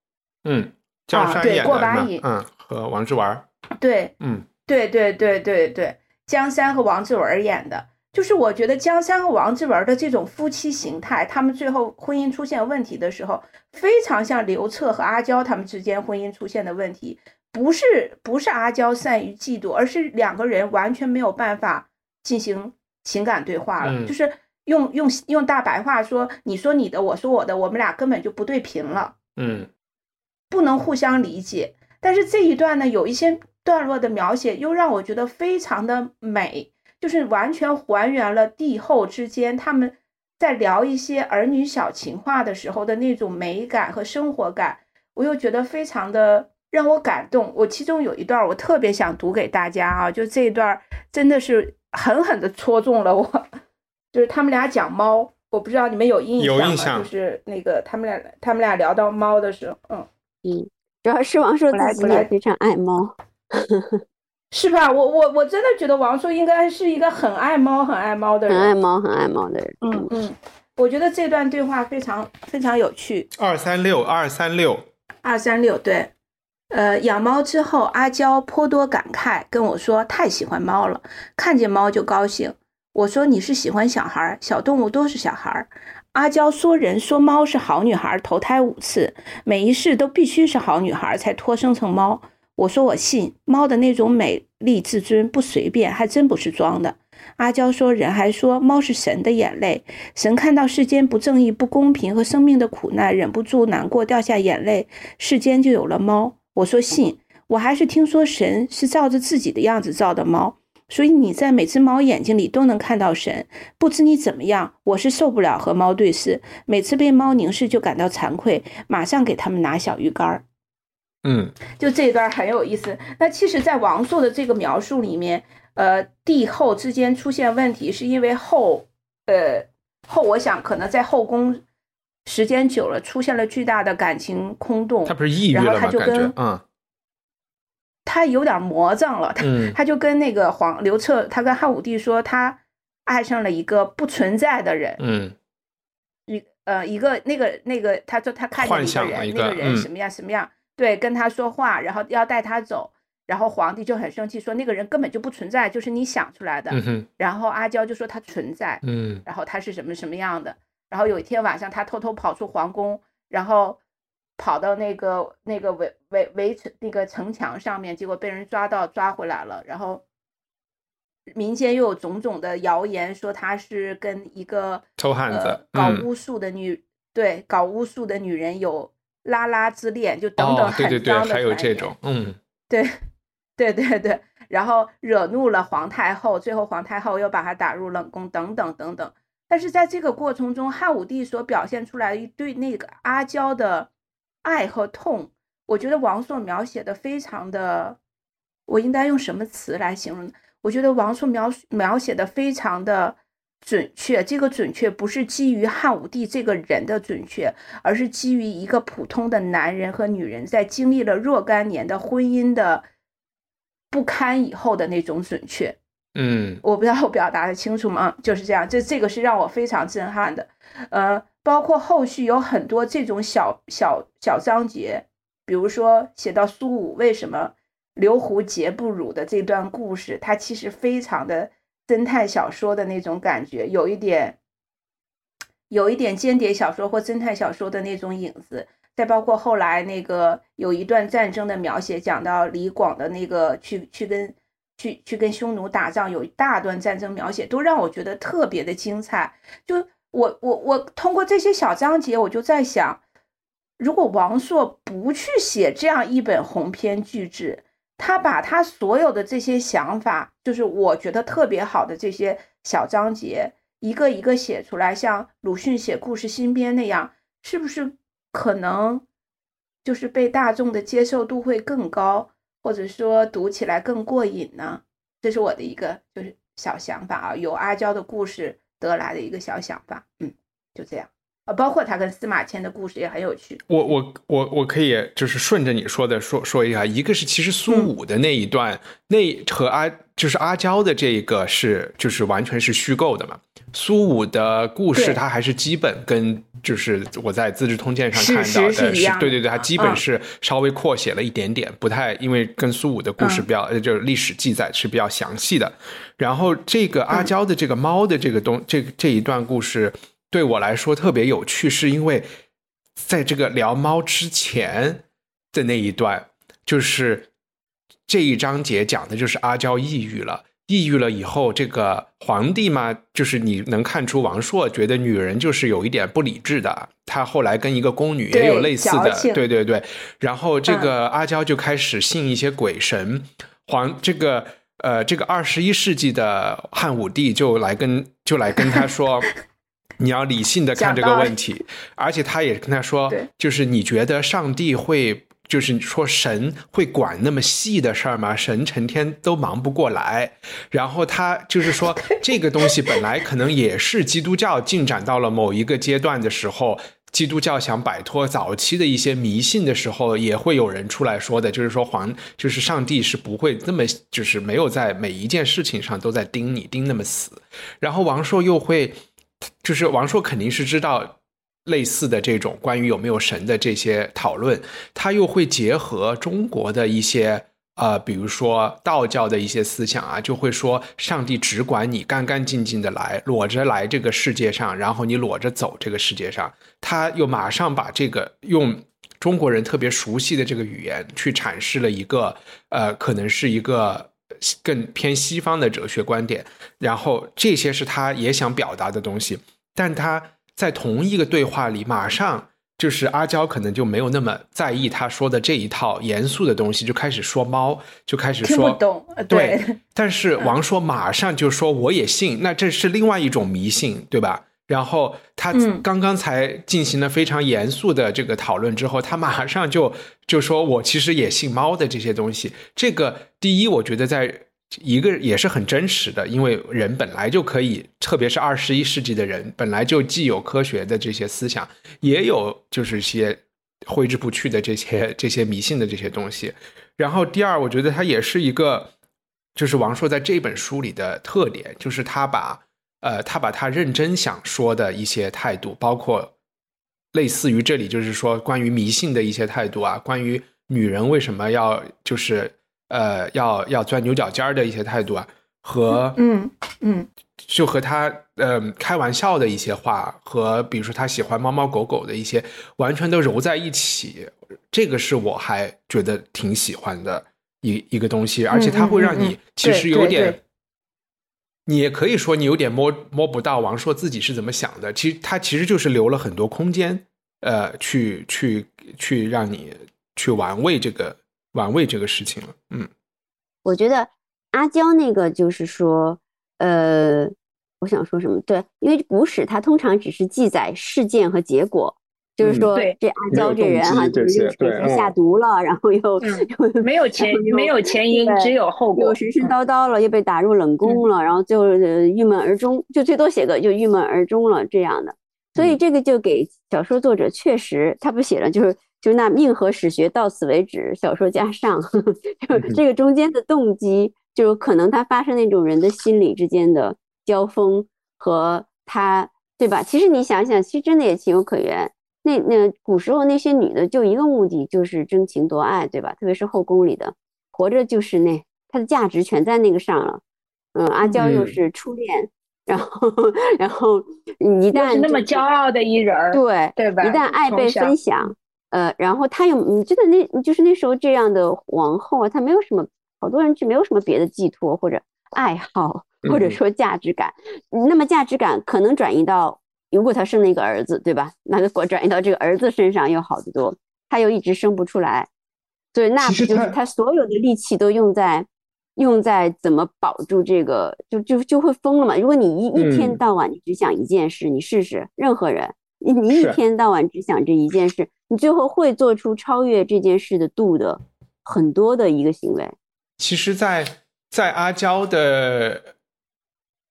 嗯，江山演的嗯，和王志文。对，嗯，对对对对对。江山和王志文演的，就是我觉得江山和王志文的这种夫妻形态，他们最后婚姻出现问题的时候，非常像刘彻和阿娇他们之间婚姻出现的问题，不是不是阿娇善于嫉妒，而是两个人完全没有办法进行情感对话了，就是用用用大白话说，你说你的，我说我的，我们俩根本就不对频了，嗯，不能互相理解。但是这一段呢，有一些。段落的描写又让我觉得非常的美，就是完全还原了帝后之间他们在聊一些儿女小情话的时候的那种美感和生活感，我又觉得非常的让我感动。我其中有一段我特别想读给大家啊，就这一段真的是狠狠的戳中了我。就是他们俩讲猫，我不知道你们有印象吗？有印象，就是那个他们俩他们俩聊到猫的时候，嗯嗯，主要是王朔自己也非常爱猫，是吧？我我我真的觉得王朔应该是一个很爱猫、很爱猫的人，很爱猫、很爱猫的人。嗯嗯，我觉得这段对话非常非常有趣。二三六二三六二三六，对。呃，养猫之后，阿娇颇多感慨，跟我说太喜欢猫了，看见猫就高兴。我说你是喜欢小孩，小动物都是小孩。阿娇说人说猫是好女孩，投胎五次，每一世都必须是好女孩才托生成猫。我说我信，猫的那种美丽自尊不随便，还真不是装的。阿娇说人还说猫是神的眼泪，神看到世间不正义、不公平和生命的苦难，忍不住难过掉下眼泪，世间就有了猫。我说信，我还是听说神是照着自己的样子造的猫，所以你在每只猫眼睛里都能看到神。不知你怎么样，我是受不了和猫对视，每次被猫凝视就感到惭愧，马上给他们拿小鱼干儿。嗯，就这一段很有意思。那其实，在王朔的这个描述里面，呃，帝后之间出现问题，是因为后，呃，后，我想可能在后宫。时间久了，出现了巨大的感情空洞。他不是抑郁了吗？感觉，嗯，他有点魔怔了。他他就跟那个黄刘彻，他跟汉武帝说，他爱上了一个不存在的人。嗯，一呃，一个那个那个，他说他看见一个人，那个人什么样什么样，对，跟他说话，然后要带他走，然后皇帝就很生气，说那个人根本就不存在，就是你想出来的。然后阿娇就说他存在。嗯，然后他是什么什么样的？然后有一天晚上，他偷偷跑出皇宫，然后跑到那个那个围围围城那个城墙上面，结果被人抓到抓回来了。然后民间又有种种的谣言，说他是跟一个臭汉子搞巫术的女对搞巫术的女人有拉拉之恋，就等等很脏的还有这种嗯，对 对对对，然后惹怒了皇太后，最后皇太后又把他打入冷宫，等等等等。但是在这个过程中，汉武帝所表现出来对那个阿娇的爱和痛，我觉得王朔描写的非常的，我应该用什么词来形容？我觉得王朔描描写的非常的准确。这个准确不是基于汉武帝这个人的准确，而是基于一个普通的男人和女人在经历了若干年的婚姻的不堪以后的那种准确。嗯，我不知道我表达的清楚吗？就是这样，这这个是让我非常震撼的。呃，包括后续有很多这种小小小章节，比如说写到苏武为什么留胡节不辱的这段故事，它其实非常的侦探小说的那种感觉，有一点有一点间谍小说或侦探小说的那种影子。再包括后来那个有一段战争的描写，讲到李广的那个去去跟。去去跟匈奴打仗，有一大段战争描写，都让我觉得特别的精彩。就我我我通过这些小章节，我就在想，如果王朔不去写这样一本鸿篇巨制，他把他所有的这些想法，就是我觉得特别好的这些小章节，一个一个写出来，像鲁迅写《故事新编》那样，是不是可能就是被大众的接受度会更高？或者说读起来更过瘾呢？这是我的一个就是小想法啊，由阿娇的故事得来的一个小想法。嗯，就这样啊，包括他跟司马迁的故事也很有趣。我我我我可以就是顺着你说的说说一下，一个是其实苏武的那一段，那和阿就是阿娇的这个是就是完全是虚构的嘛。苏武的故事，他还是基本跟就是我在《资治通鉴》上看到的是，对对对，他基本是稍微扩写了一点点，不太因为跟苏武的故事比较，就是历史记载是比较详细的。然后这个阿娇的这个猫的这个东，这这一段故事对我来说特别有趣，是因为在这个聊猫之前的那一段，就是这一章节讲的就是阿娇抑郁了。抑郁了以后，这个皇帝嘛，就是你能看出王朔觉得女人就是有一点不理智的。他后来跟一个宫女也有类似的，对对对。然后这个阿娇就开始信一些鬼神。皇这个呃，这个二十一世纪的汉武帝就来跟就来跟他说，你要理性的看这个问题。而且他也跟他说，就是你觉得上帝会。就是说神会管那么细的事儿吗？神成天都忙不过来。然后他就是说，这个东西本来可能也是基督教进展到了某一个阶段的时候，基督教想摆脱早期的一些迷信的时候，也会有人出来说的，就是说皇就是上帝是不会那么就是没有在每一件事情上都在盯你盯那么死。然后王朔又会，就是王朔肯定是知道。类似的这种关于有没有神的这些讨论，他又会结合中国的一些呃，比如说道教的一些思想啊，就会说上帝只管你干干净净的来，裸着来这个世界上，然后你裸着走这个世界上。他又马上把这个用中国人特别熟悉的这个语言去阐释了一个呃，可能是一个更偏西方的哲学观点。然后这些是他也想表达的东西，但他。在同一个对话里，马上就是阿娇可能就没有那么在意他说的这一套严肃的东西，就开始说猫，就开始说听不懂。对，但是王说马上就说我也信，那这是另外一种迷信，对吧？然后他刚刚才进行了非常严肃的这个讨论之后，他马上就就说我其实也信猫的这些东西。这个第一，我觉得在。一个也是很真实的，因为人本来就可以，特别是二十一世纪的人，本来就既有科学的这些思想，也有就是些挥之不去的这些这些迷信的这些东西。然后第二，我觉得他也是一个，就是王朔在这本书里的特点，就是他把呃他把他认真想说的一些态度，包括类似于这里就是说关于迷信的一些态度啊，关于女人为什么要就是。呃，要要钻牛角尖儿的一些态度啊，和嗯嗯，就和他呃开玩笑的一些话，和比如说他喜欢猫猫狗狗的一些，完全都揉在一起。这个是我还觉得挺喜欢的一一个东西，而且它会让你其实有点，你也可以说你有点摸摸不到王朔自己是怎么想的。其实他其实就是留了很多空间，呃，去去去让你去玩味这个。玩味这个事情了，嗯，我觉得阿娇那个就是说，呃，我想说什么？对，因为古史它通常只是记载事件和结果，就是说这阿娇这人哈，就是给谁下毒了，然后又 没有前没有前因，只有后果，又神神叨叨了，又被打入冷宫了，然后就郁闷而终，就最多写个就郁闷而终了这样的。所以这个就给小说作者确实，他不写了就是。就那命和史学到此为止，小说加上，就这个中间的动机，就可能他发生那种人的心理之间的交锋和他，对吧？其实你想想，其实真的也情有可原。那那古时候那些女的就一个目的，就是争情夺爱，对吧？特别是后宫里的，活着就是那她的价值全在那个上了。嗯，阿娇又是初恋，然后然后一旦那么骄傲的一人，对对吧？一旦爱被分享。呃，然后她又，你记得那，就是那时候这样的皇后啊，她没有什么，好多人就没有什么别的寄托或者爱好，或者说价值感。那么价值感可能转移到，如果他生了一个儿子，对吧？那个转移到这个儿子身上又好得多。他又一直生不出来，所以那不就是他所有的力气都用在用在怎么保住这个，就就就会疯了嘛。如果你一一天到晚你只想一件事，你试试，任何人，你你一天到晚只想这一件事。你最后会做出超越这件事的度的很多的一个行为。其实，在在阿娇的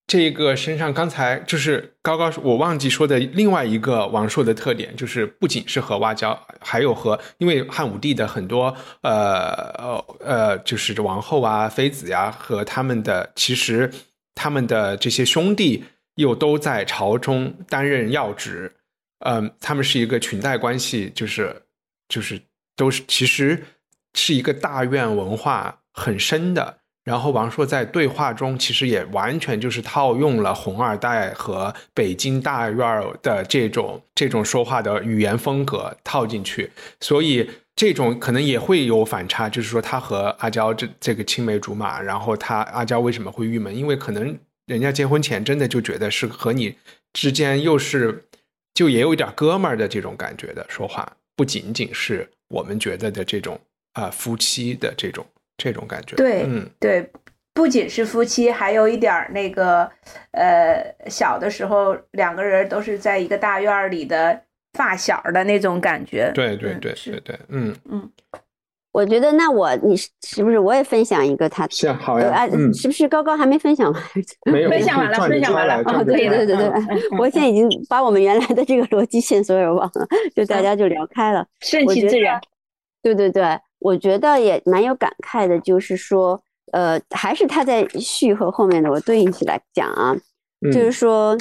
这个身上，刚才就是高高我忘记说的另外一个王朔的特点，就是不仅是和阿娇，还有和因为汉武帝的很多呃呃呃，就是王后啊、妃子呀，和他们的其实他们的这些兄弟又都在朝中担任要职。嗯，他们是一个裙带关系，就是就是都是其实是一个大院文化很深的。然后王朔在对话中其实也完全就是套用了红二代和北京大院的这种这种说话的语言风格套进去，所以这种可能也会有反差，就是说他和阿娇这这个青梅竹马，然后他阿娇为什么会郁闷？因为可能人家结婚前真的就觉得是和你之间又是。就也有一点哥们儿的这种感觉的说话，不仅仅是我们觉得的这种啊夫妻的这种这种感觉。对，嗯，对，不仅是夫妻，还有一点那个呃小的时候两个人都是在一个大院里的发小的那种感觉。对对对，对对，嗯嗯。我觉得那我你是是不是我也分享一个他？是好呀，嗯，是不是高高还没分享完？没有分享完了，分享完了。哦，对对对对，我现在已经把我们原来的这个逻辑线索也忘了，就大家就聊开了，顺其自然。对对对，我觉得也蛮有感慨的，就是说，呃，还是他在序和后面的我对应起来讲啊，就是说。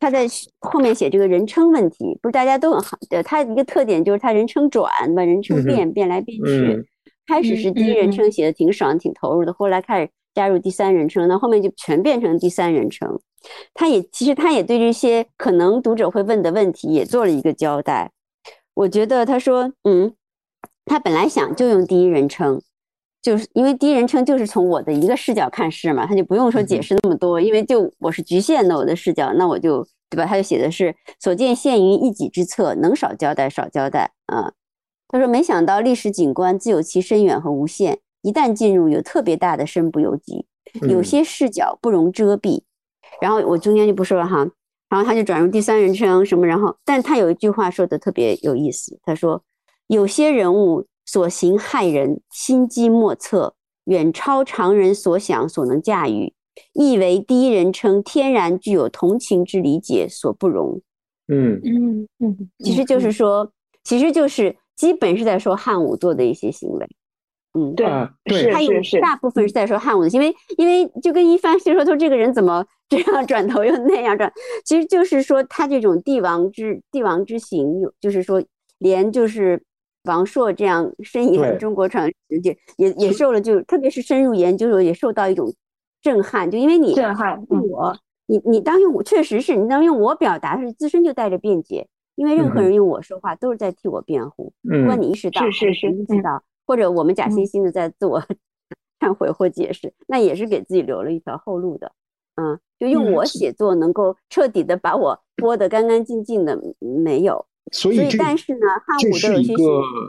他在后面写这个人称问题，不是大家都很好。的，他一个特点就是他人称转，把人称变，变来变去。开始是第一人称写的挺爽、挺投入的，后来开始加入第三人称，那后面就全变成第三人称。他也其实他也对这些可能读者会问的问题也做了一个交代。我觉得他说，嗯，他本来想就用第一人称。就是因为第一人称就是从我的一个视角看事嘛，他就不用说解释那么多，因为就我是局限的我的视角，那我就对吧？他就写的是所见限于一己之侧，能少交代少交代啊。他说没想到历史景观自有其深远和无限，一旦进入有特别大的身不由己，有些视角不容遮蔽。然后我中间就不说了哈，然后他就转入第三人称什么，然后但他有一句话说的特别有意思，他说有些人物。所行害人，心机莫测，远超常人所想所能驾驭，亦为第一人称天然具有同情之理解所不容。嗯嗯嗯，其实就是说，其实就是基本是在说汉武做的一些行为。嗯，对，对，他有大部分是在说汉武的，因为因为就跟一帆就说，他这个人怎么这样转头又那样转，其实就是说他这种帝王之帝王之行，有就是说连就是。王朔这样深研中国传史界，也也受了，就特别是深入研究的时候，也受到一种震撼。就因为你震撼我，你你当用我确实是你当用我表达是自身就带着辩解，因为任何人用我说话都是在替我辩护。不管你意识到是是意识到，或者我们假惺惺的在自我 忏悔或解释，那也是给自己留了一条后路的。嗯，就用我写作能够彻底的把我剥得干干净净的，没有。所以，但是呢，汉武的有些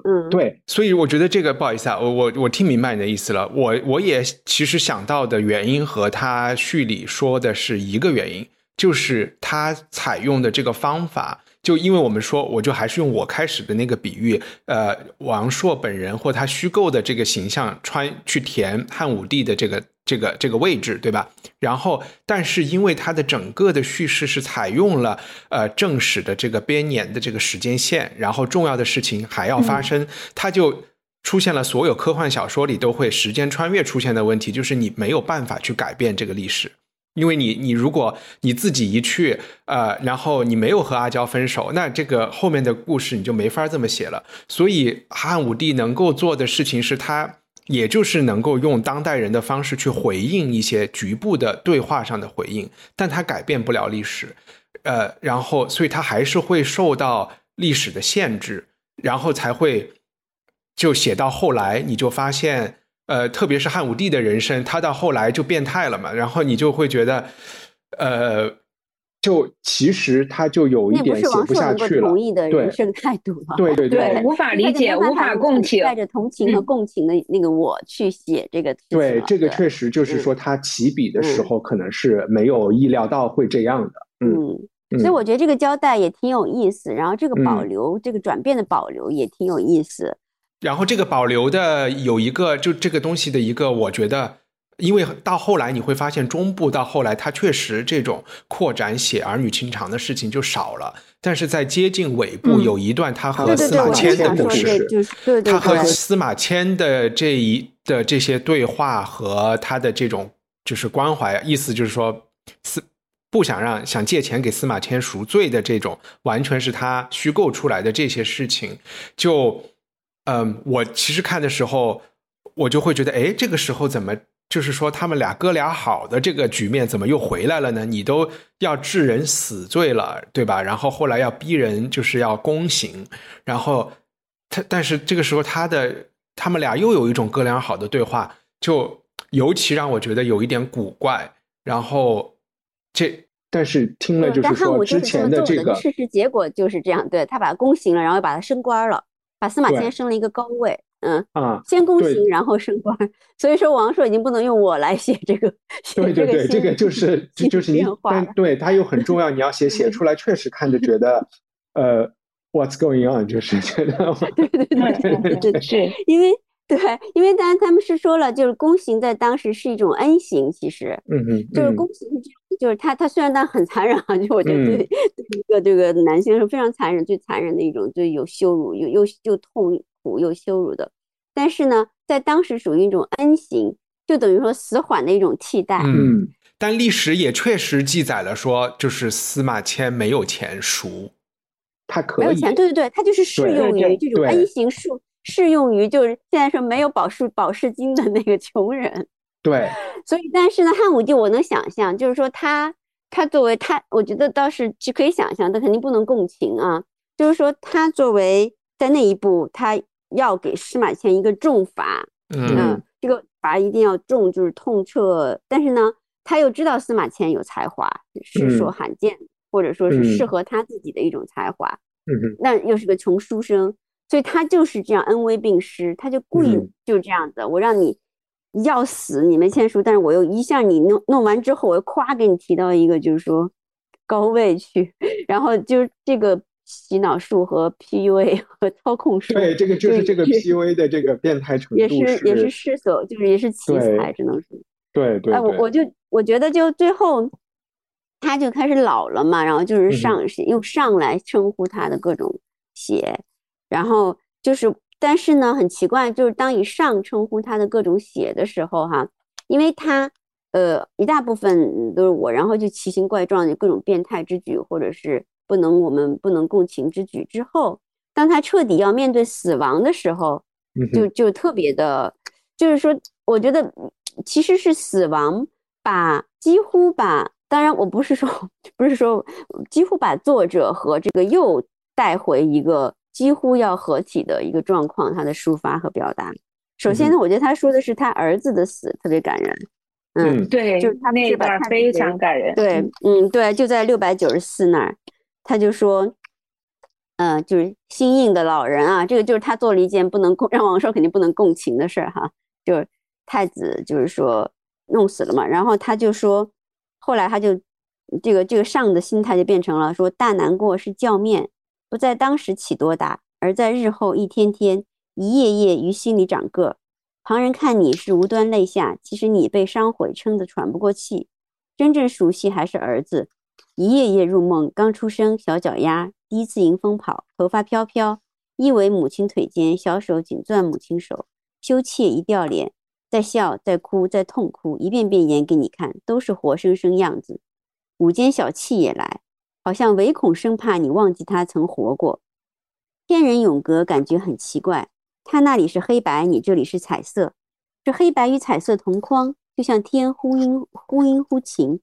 嗯，对，所以我觉得这个不好意思啊，我我我听明白你的意思了。我我也其实想到的原因和他序里说的是一个原因，就是他采用的这个方法。就因为我们说，我就还是用我开始的那个比喻，呃，王朔本人或他虚构的这个形象穿去填汉武帝的这个这个这个位置，对吧？然后，但是因为他的整个的叙事是采用了呃正史的这个编年的这个时间线，然后重要的事情还要发生，他就出现了所有科幻小说里都会时间穿越出现的问题，就是你没有办法去改变这个历史。因为你，你如果你自己一去，呃，然后你没有和阿娇分手，那这个后面的故事你就没法这么写了。所以汉武帝能够做的事情是他，也就是能够用当代人的方式去回应一些局部的对话上的回应，但他改变不了历史，呃，然后所以他还是会受到历史的限制，然后才会就写到后来，你就发现。呃，特别是汉武帝的人生，他到后来就变态了嘛，然后你就会觉得，呃，就其实他就有一点写不下去了。同意的人生态度了，对对对，无法理解，无法共情，带着同情和共情的那个我去写这个。对，这个确实就是说他起笔的时候可能是没有意料到会这样的。嗯，所以我觉得这个交代也挺有意思，然后这个保留，这个转变的保留也挺有意思。然后这个保留的有一个，就这个东西的一个，我觉得，因为到后来你会发现，中部到后来，它确实这种扩展写儿女情长的事情就少了。但是在接近尾部有一段，他和司马迁的故事，他和司马迁的这一的这些对话和他的这种就是关怀，意思就是说，司不想让想借钱给司马迁赎罪的这种，完全是他虚构出来的这些事情，就。嗯，我其实看的时候，我就会觉得，哎，这个时候怎么就是说他们俩哥俩好的这个局面怎么又回来了呢？你都要治人死罪了，对吧？然后后来要逼人就是要宫刑，然后他但是这个时候他的他们俩又有一种哥俩好的对话，就尤其让我觉得有一点古怪。然后这但是听了就是说之前的这个事实结果就是这样，对他把他宫刑了，然后又把他升官了。把司马迁升了一个高位，嗯啊，先宫刑，然后升官，所以说王朔已经不能用我来写这个，对对对，这个就是就是你，对他又很重要，你要写写出 来，确实看着觉得，呃，What's going on？就是觉得，对对对对对，是因为对，因为当然他们是说了，就是宫刑在当时是一种恩刑，其实，嗯嗯，就是宫刑是就是他他虽然他很残忍啊，就我觉得对对一个这个男性是非常残忍、最残忍的一种，就有羞辱又又又痛苦又羞辱的，但是呢，在当时属于一种恩刑，就等于说死缓的一种替代。嗯，但历史也确实记载了说，就是司马迁没有钱赎，他可以没有钱，对对对，他就是适用于这种恩刑数。适用于就是现在说没有保释保释金的那个穷人，对，所以但是呢，汉武帝我能想象，就是说他他作为他，我觉得倒是是可以想象，但肯定不能共情啊。就是说他作为在那一步，他要给司马迁一个重罚，嗯，这个罚一定要重，就是痛彻。但是呢，他又知道司马迁有才华，是说罕见，或者说是适合他自己的一种才华，嗯那又是个穷书生。所以他就是这样恩威并施，他就故意就这样子，我让你要死，你没签书，但是我又一下你弄弄完之后，我又夸给你提到一个就是说高位去，然后就是这个洗脑术和 PUA 和操控术，对，这个就是这个 PUA 的这个变态程度，也是也是失所，就是也是奇才，只能说，对对。哎，我我就我觉得就最后他就开始老了嘛，然后就是上用上来称呼他的各种写。然后就是，但是呢，很奇怪，就是当以上称呼他的各种写的时候，哈，因为他，呃，一大部分都是我，然后就奇形怪状的各种变态之举，或者是不能我们不能共情之举之后，当他彻底要面对死亡的时候，就就特别的，就是说，我觉得其实是死亡把几乎把，当然我不是说 不是说几乎把作者和这个又带回一个。几乎要合体的一个状况，他的抒发和表达。首先呢，我觉得他说的是他儿子的死特别感人。嗯，对，就是他那段非常感人。对，嗯，对，就在六百九十四那儿，他就说，嗯，就是心硬的老人啊，这个就是他做了一件不能共让王朔肯定不能共情的事儿哈。就是太子就是说弄死了嘛，然后他就说，后来他就这个这个上的心态就变成了说大难过是教面。不在当时起多大，而在日后一天天、一夜夜于心里长个。旁人看你是无端泪下，其实你被伤毁，撑得喘不过气。真正熟悉还是儿子，一夜夜入梦，刚出生小脚丫，第一次迎风跑，头发飘飘，依偎母亲腿间，小手紧攥母亲手，羞怯一掉脸，在笑，在哭，在痛哭，一遍遍演给你看，都是活生生样子。午间小气也来。好像唯恐生怕你忘记他曾活过，天人永隔，感觉很奇怪。他那里是黑白，你这里是彩色，这黑白与彩色同框，就像天忽阴忽阴忽晴。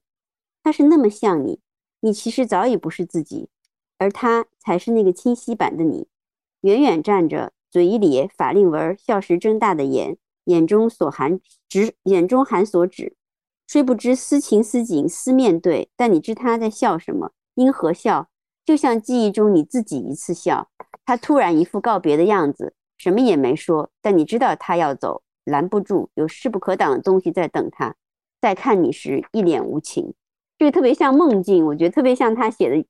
他是那么像你，你其实早已不是自己，而他才是那个清晰版的你。远远站着，嘴一咧，法令纹，笑时睁大的眼，眼中所含指，眼中含所指。虽不知思情思景思面对，但你知他在笑什么。因何笑？就像记忆中你自己一次笑，他突然一副告别的样子，什么也没说，但你知道他要走，拦不住，有势不可挡的东西在等他。在看你时，一脸无情，这个特别像梦境，我觉得特别像他写的，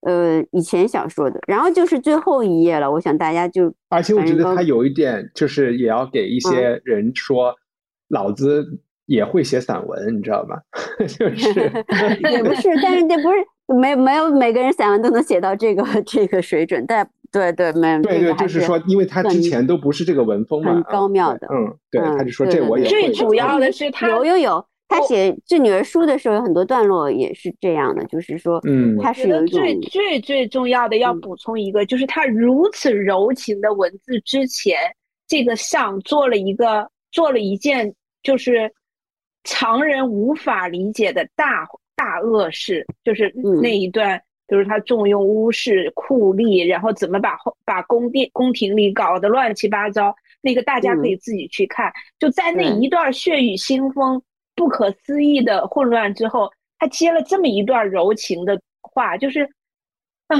呃，以前小说的。然后就是最后一页了，我想大家就，而且我觉得他有一点，就是也要给一些人说，老子也会写散文，你知道吗？就是 也不是，但是这不是。没没有每个人散文都能写到这个这个水准，但对对没对对，就是说，因为他之前都不是这个文风嘛，很高妙的，嗯，对，他就说这我也最主要的是他有有有，他写致女儿书的时候有很多段落也是这样的，就是说，嗯，他是有最最最重要的要补充一个，就是他如此柔情的文字之前，这个上做了一个做了一件就是常人无法理解的大。大恶事就是那一段，就是他重用巫氏酷吏，然后怎么把后把宫殿宫廷里搞得乱七八糟。那个大家可以自己去看。就在那一段血雨腥风、不可思议的混乱之后，他接了这么一段柔情的话，就是啊，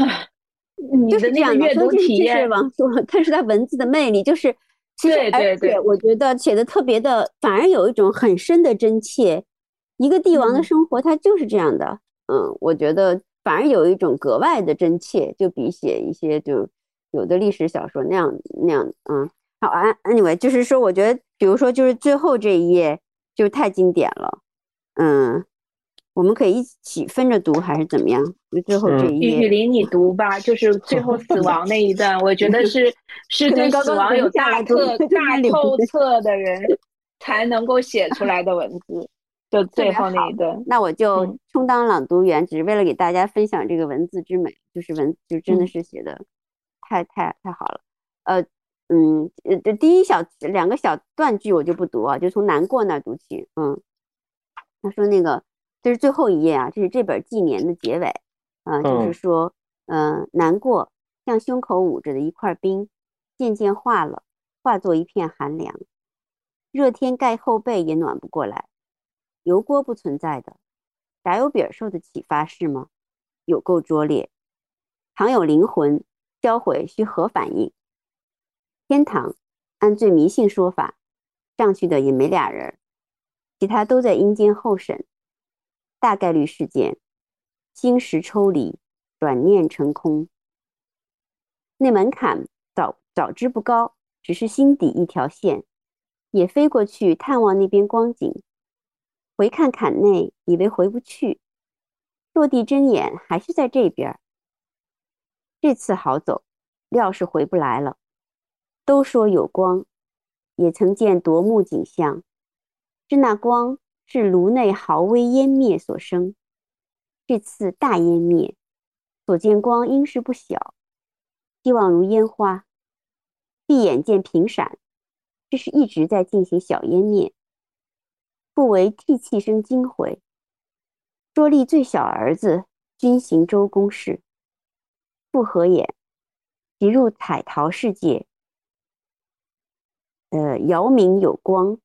你的那个阅读体验，王说，他是他文字的魅力，就是其实而且我觉得写的特别的，反而有一种很深的真切。一个帝王的生活，他就是这样的。嗯，我觉得反而有一种格外的真切，就比写一些就有的历史小说那样那样。嗯，好啊，anyway，就是说，我觉得，比如说，就是最后这一页就太经典了，嗯，我们可以一起分着读，还是怎么样？就最后这一页，雨林你读吧，就是最后死亡那一段，我觉得是 是对死亡有大特大透彻的人才能够写出来的文字，就最后那一段。那我就充当朗读员，只是为了给大家分享这个文字之美，就是文就真的是写的太太太好了，呃。嗯，呃，这第一小两个小断句我就不读啊，就从难过那读起。嗯，他说那个这是最后一页啊，这是这本纪年的结尾啊，就是说，嗯，难过像胸口捂着的一块冰，渐渐化了，化作一片寒凉。热天盖后背也暖不过来。油锅不存在的，炸油饼受的启发是吗？有够拙劣。倘有灵魂，销毁需何反应？天堂，按最迷信说法，上去的也没俩人，其他都在阴间候审。大概率事件，心识抽离，转念成空。那门槛早早知不高，只是心底一条线，也飞过去探望那边光景。回看坎内，以为回不去，落地睁眼还是在这边。这次好走，料是回不来了。都说有光，也曾见夺目景象，知那光是炉内毫微烟灭所生。这次大烟灭，所见光应是不小，希望如烟花。闭眼见平闪，这是一直在进行小烟灭，不为涕泣声惊回。卓立最小儿子均行周公事，不合眼，即入彩陶世界。呃，遥明有光，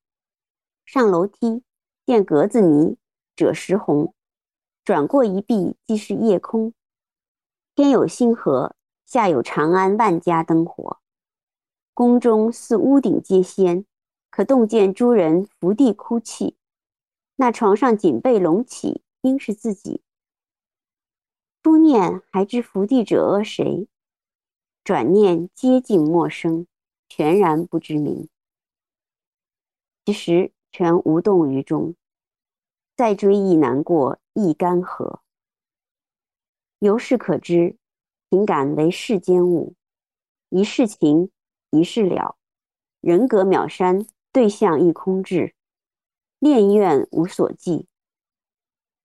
上楼梯见格子泥赭石红，转过一壁即是夜空。天有星河，下有长安万家灯火。宫中似屋顶皆仙，可洞见诸人伏地哭泣。那床上锦被隆起，应是自己。初念还知伏地者谁？转念皆近陌生，全然不知名。其实全无动于衷，再追忆难过亦干涸。由是可知，情感为世间物，一世情，一世了，人格渺山，对象亦空置，念怨无所寄。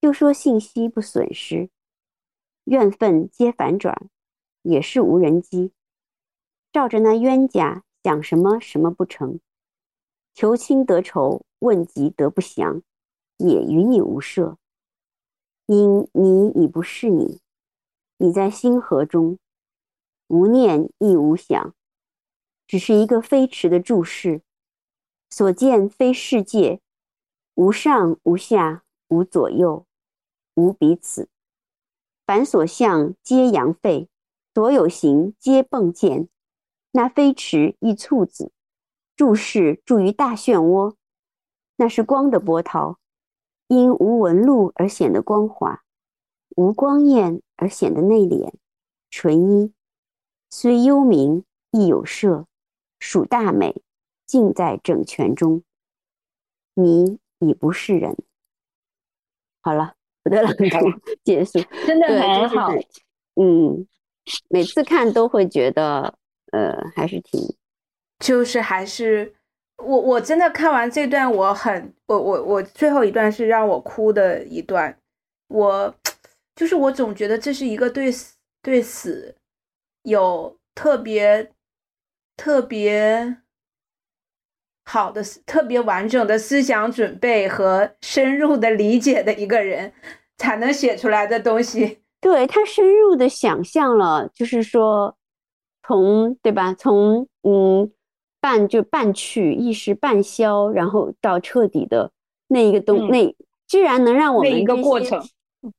就说信息不损失，怨愤皆反转，也是无人机。照着那冤家想什么什么不成。求亲得仇，问疾得不祥，也与你无涉。因你已不是你，你在星河中，无念亦无想，只是一个飞驰的注视。所见非世界，无上无下，无左右，无彼此。凡所向皆阳废，所有形皆迸溅。那飞驰亦簇子。注视注于大漩涡，那是光的波涛，因无纹路而显得光滑，无光焰而显得内敛纯一。虽幽冥亦有色，属大美，尽在整全中。你已不是人。好了，我的朗读 结束，真的很好。嗯，每次看都会觉得，呃，还是挺。就是还是我我真的看完这段，我很我我我最后一段是让我哭的一段，我就是我总觉得这是一个对死对死有特别特别好的特别完整的思想准备和深入的理解的一个人才能写出来的东西。对他深入的想象了，就是说从对吧？从嗯。半就半去，一时半消，然后到彻底的那一个东，那居然能让我们那一个过程，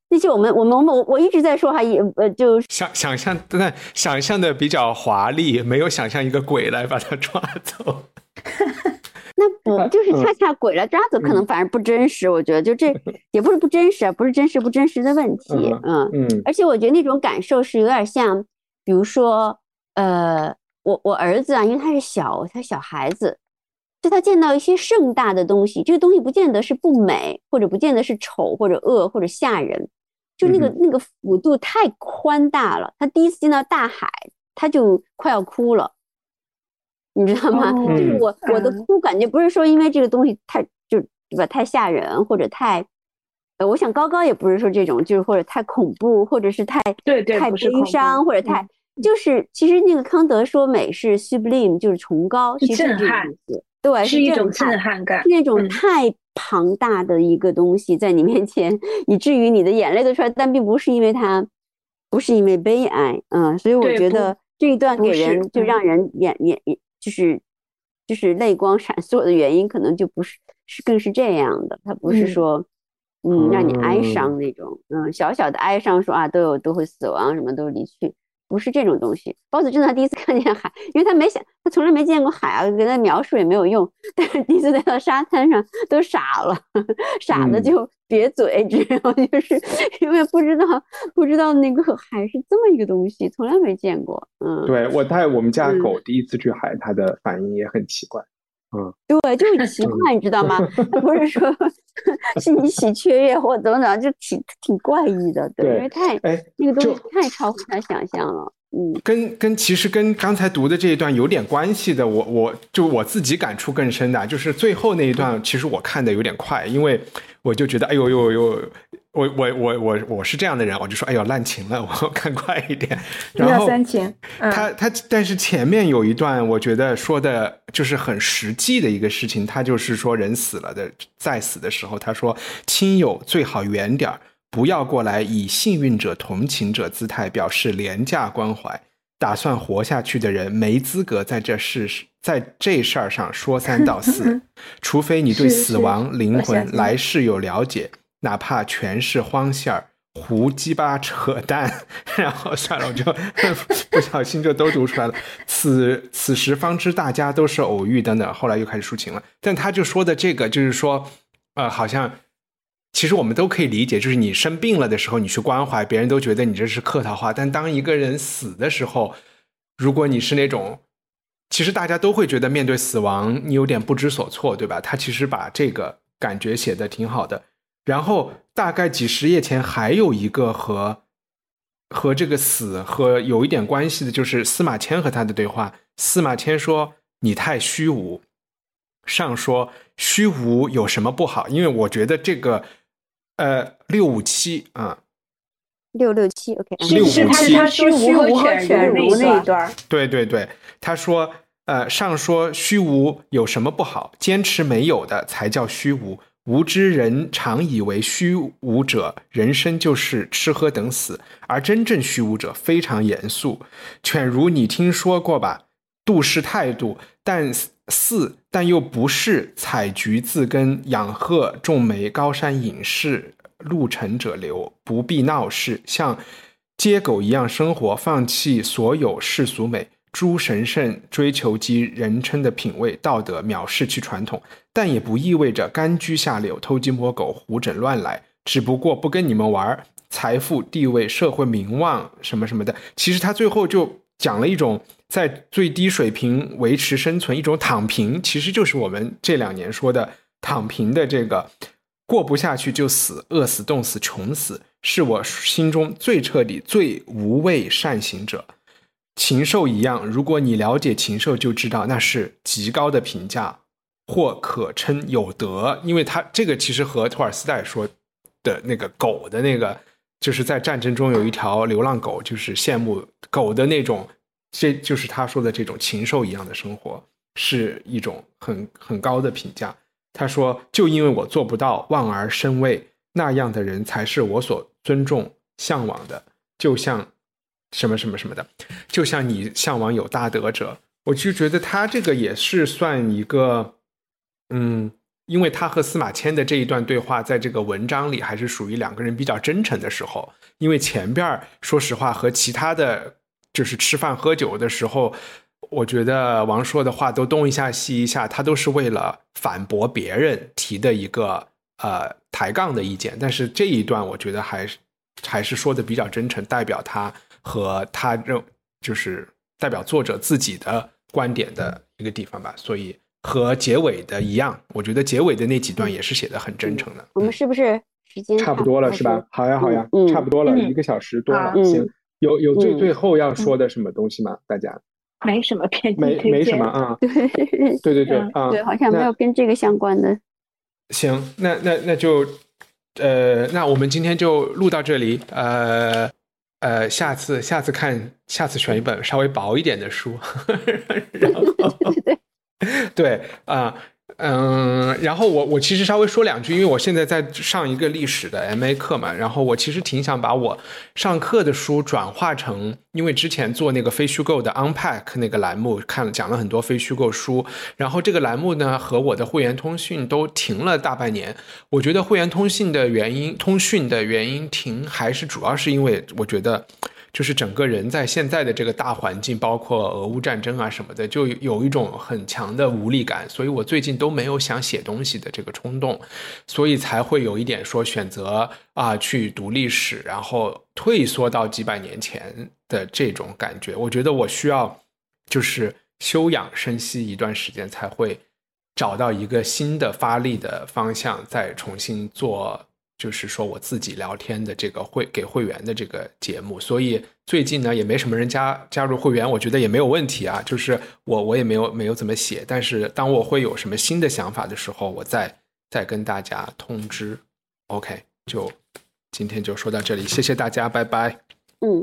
那些我们我们我们我我一直在说哈，也呃就想想象，但想象的比较华丽，没有想象一个鬼来把他抓走。那不就是恰恰鬼来抓走，可能反而不真实。我觉得就这也不是不真实啊，不是真实不真实的问题，嗯嗯。而且我觉得那种感受是有点像，比如说呃。我我儿子啊，因为他是小，他小孩子，就他见到一些盛大的东西，这个东西不见得是不美，或者不见得是丑或者恶或者吓人，就那个那个幅度太宽大了。他第一次见到大海，他就快要哭了，你知道吗？就是我我的哭感觉不是说因为这个东西太就对吧太吓人或者太。呃，我想高高也不是说这种，就是或者太恐怖，或者是太对对太悲伤，或者太就是其实那个康德说美是 sublime，就是崇高，其实震撼，对，是一种震撼感，那种太庞大的一个东西在你面前，以至于你的眼泪都出来，但并不是因为它，不是因为悲哀，嗯，所以我觉得这一段给人就让人眼眼眼就是就是泪光闪烁的原因，可能就不是是更是这样的，它不是说。嗯，让你哀伤那种，嗯，小小的哀伤，说啊，都有都会死亡，什么都离去，不是这种东西。包子真的第一次看见海，因为他没想，他从来没见过海啊，给他描述也没有用。但是第一次在到沙滩上，都傻了，傻的就瘪嘴，知道就是 因为不知道不知道那个海是这么一个东西，从来没见过。嗯，对我带我们家狗第一次去海，它的反应也很奇怪。嗯，对，就很奇怪，你知道吗？不是说 是你喜雀跃或怎么怎么，就挺挺怪异的，对，因为太哎那个东西太超乎他想象了。嗯，跟跟其实跟刚才读的这一段有点关系的，我我就我自己感触更深的，就是最后那一段，其实我看的有点快，因为我就觉得，哎呦呦呦。我我我我我是这样的人，我就说，哎呦滥情了，我看快一点。然后三情，他他，但是前面有一段，我觉得说的就是很实际的一个事情，他就是说人死了的，在死的时候，他说亲友最好远点儿，不要过来以幸运者、同情者姿态表示廉价关怀。打算活下去的人没资格在这事在这事儿上说三道四，除非你对死亡、灵魂、来世有了解。哪怕全是荒线儿、胡鸡巴扯淡，然后算了，我就 不小心就都读出来了。此此时方知大家都是偶遇等等，后来又开始抒情了。但他就说的这个，就是说，呃，好像其实我们都可以理解，就是你生病了的时候，你去关怀别人，都觉得你这是客套话。但当一个人死的时候，如果你是那种，其实大家都会觉得面对死亡，你有点不知所措，对吧？他其实把这个感觉写的挺好的。然后大概几十页前还有一个和和这个死和有一点关系的，就是司马迁和他的对话。司马迁说：“你太虚无。”上说：“虚无有什么不好？”因为我觉得这个呃六五七啊，六六七 OK，六五七他虚无和犬儒那一段。对对对，他说：“呃，上说虚无有什么不好？坚持没有的才叫虚无。”无知人常以为虚无者人生就是吃喝等死，而真正虚无者非常严肃。犬儒，你听说过吧？度是态度，但似但又不是采菊自耕、养鹤种梅、高山隐士、路程者流，不必闹事，像街狗一样生活，放弃所有世俗美。诸神圣追求及人称的品味道德，藐视其传统，但也不意味着甘居下流、偷鸡摸狗、胡整乱来。只不过不跟你们玩，财富、地位、社会名望什么什么的。其实他最后就讲了一种在最低水平维持生存，一种躺平，其实就是我们这两年说的躺平的这个过不下去就死，饿死、冻死、穷死，是我心中最彻底、最无畏善行者。禽兽一样，如果你了解禽兽，就知道那是极高的评价，或可称有德。因为他这个其实和托尔斯泰说的那个狗的那个，就是在战争中有一条流浪狗，就是羡慕狗的那种，这就是他说的这种禽兽一样的生活，是一种很很高的评价。他说，就因为我做不到望而生畏，那样的人才是我所尊重向往的，就像。什么什么什么的，就像你向往有大德者，我就觉得他这个也是算一个，嗯，因为他和司马迁的这一段对话，在这个文章里还是属于两个人比较真诚的时候。因为前边说实话和其他的，就是吃饭喝酒的时候，我觉得王说的话都东一下西一下，他都是为了反驳别人提的一个呃抬杠的意见。但是这一段我觉得还是还是说的比较真诚，代表他。和他认就是代表作者自己的观点的一个地方吧。所以和结尾的一样，我觉得结尾的那几段也是写的很真诚的。我们是不是时间差不多了，是吧？好呀，好呀，差不多了，一个小时多了。行，有有最最后要说的什么东西吗？大家？没什么偏没没什么啊。对对对对啊，对，好像没有跟这个相关的。行，那那那就。呃，那我们今天就录到这里。呃呃，下次下次看，下次选一本稍微薄一点的书。然后，对啊。嗯，然后我我其实稍微说两句，因为我现在在上一个历史的 M A 课嘛，然后我其实挺想把我上课的书转化成，因为之前做那个非虚构的 Unpack 那个栏目，看了讲了很多非虚构书，然后这个栏目呢和我的会员通讯都停了大半年，我觉得会员通讯的原因，通讯的原因停，还是主要是因为我觉得。就是整个人在现在的这个大环境，包括俄乌战争啊什么的，就有一种很强的无力感，所以我最近都没有想写东西的这个冲动，所以才会有一点说选择啊去读历史，然后退缩到几百年前的这种感觉。我觉得我需要就是休养生息一段时间，才会找到一个新的发力的方向，再重新做。就是说我自己聊天的这个会给会员的这个节目，所以最近呢也没什么人加加入会员，我觉得也没有问题啊。就是我我也没有没有怎么写，但是当我会有什么新的想法的时候，我再再跟大家通知。OK，就今天就说到这里，谢谢大家，拜拜。嗯。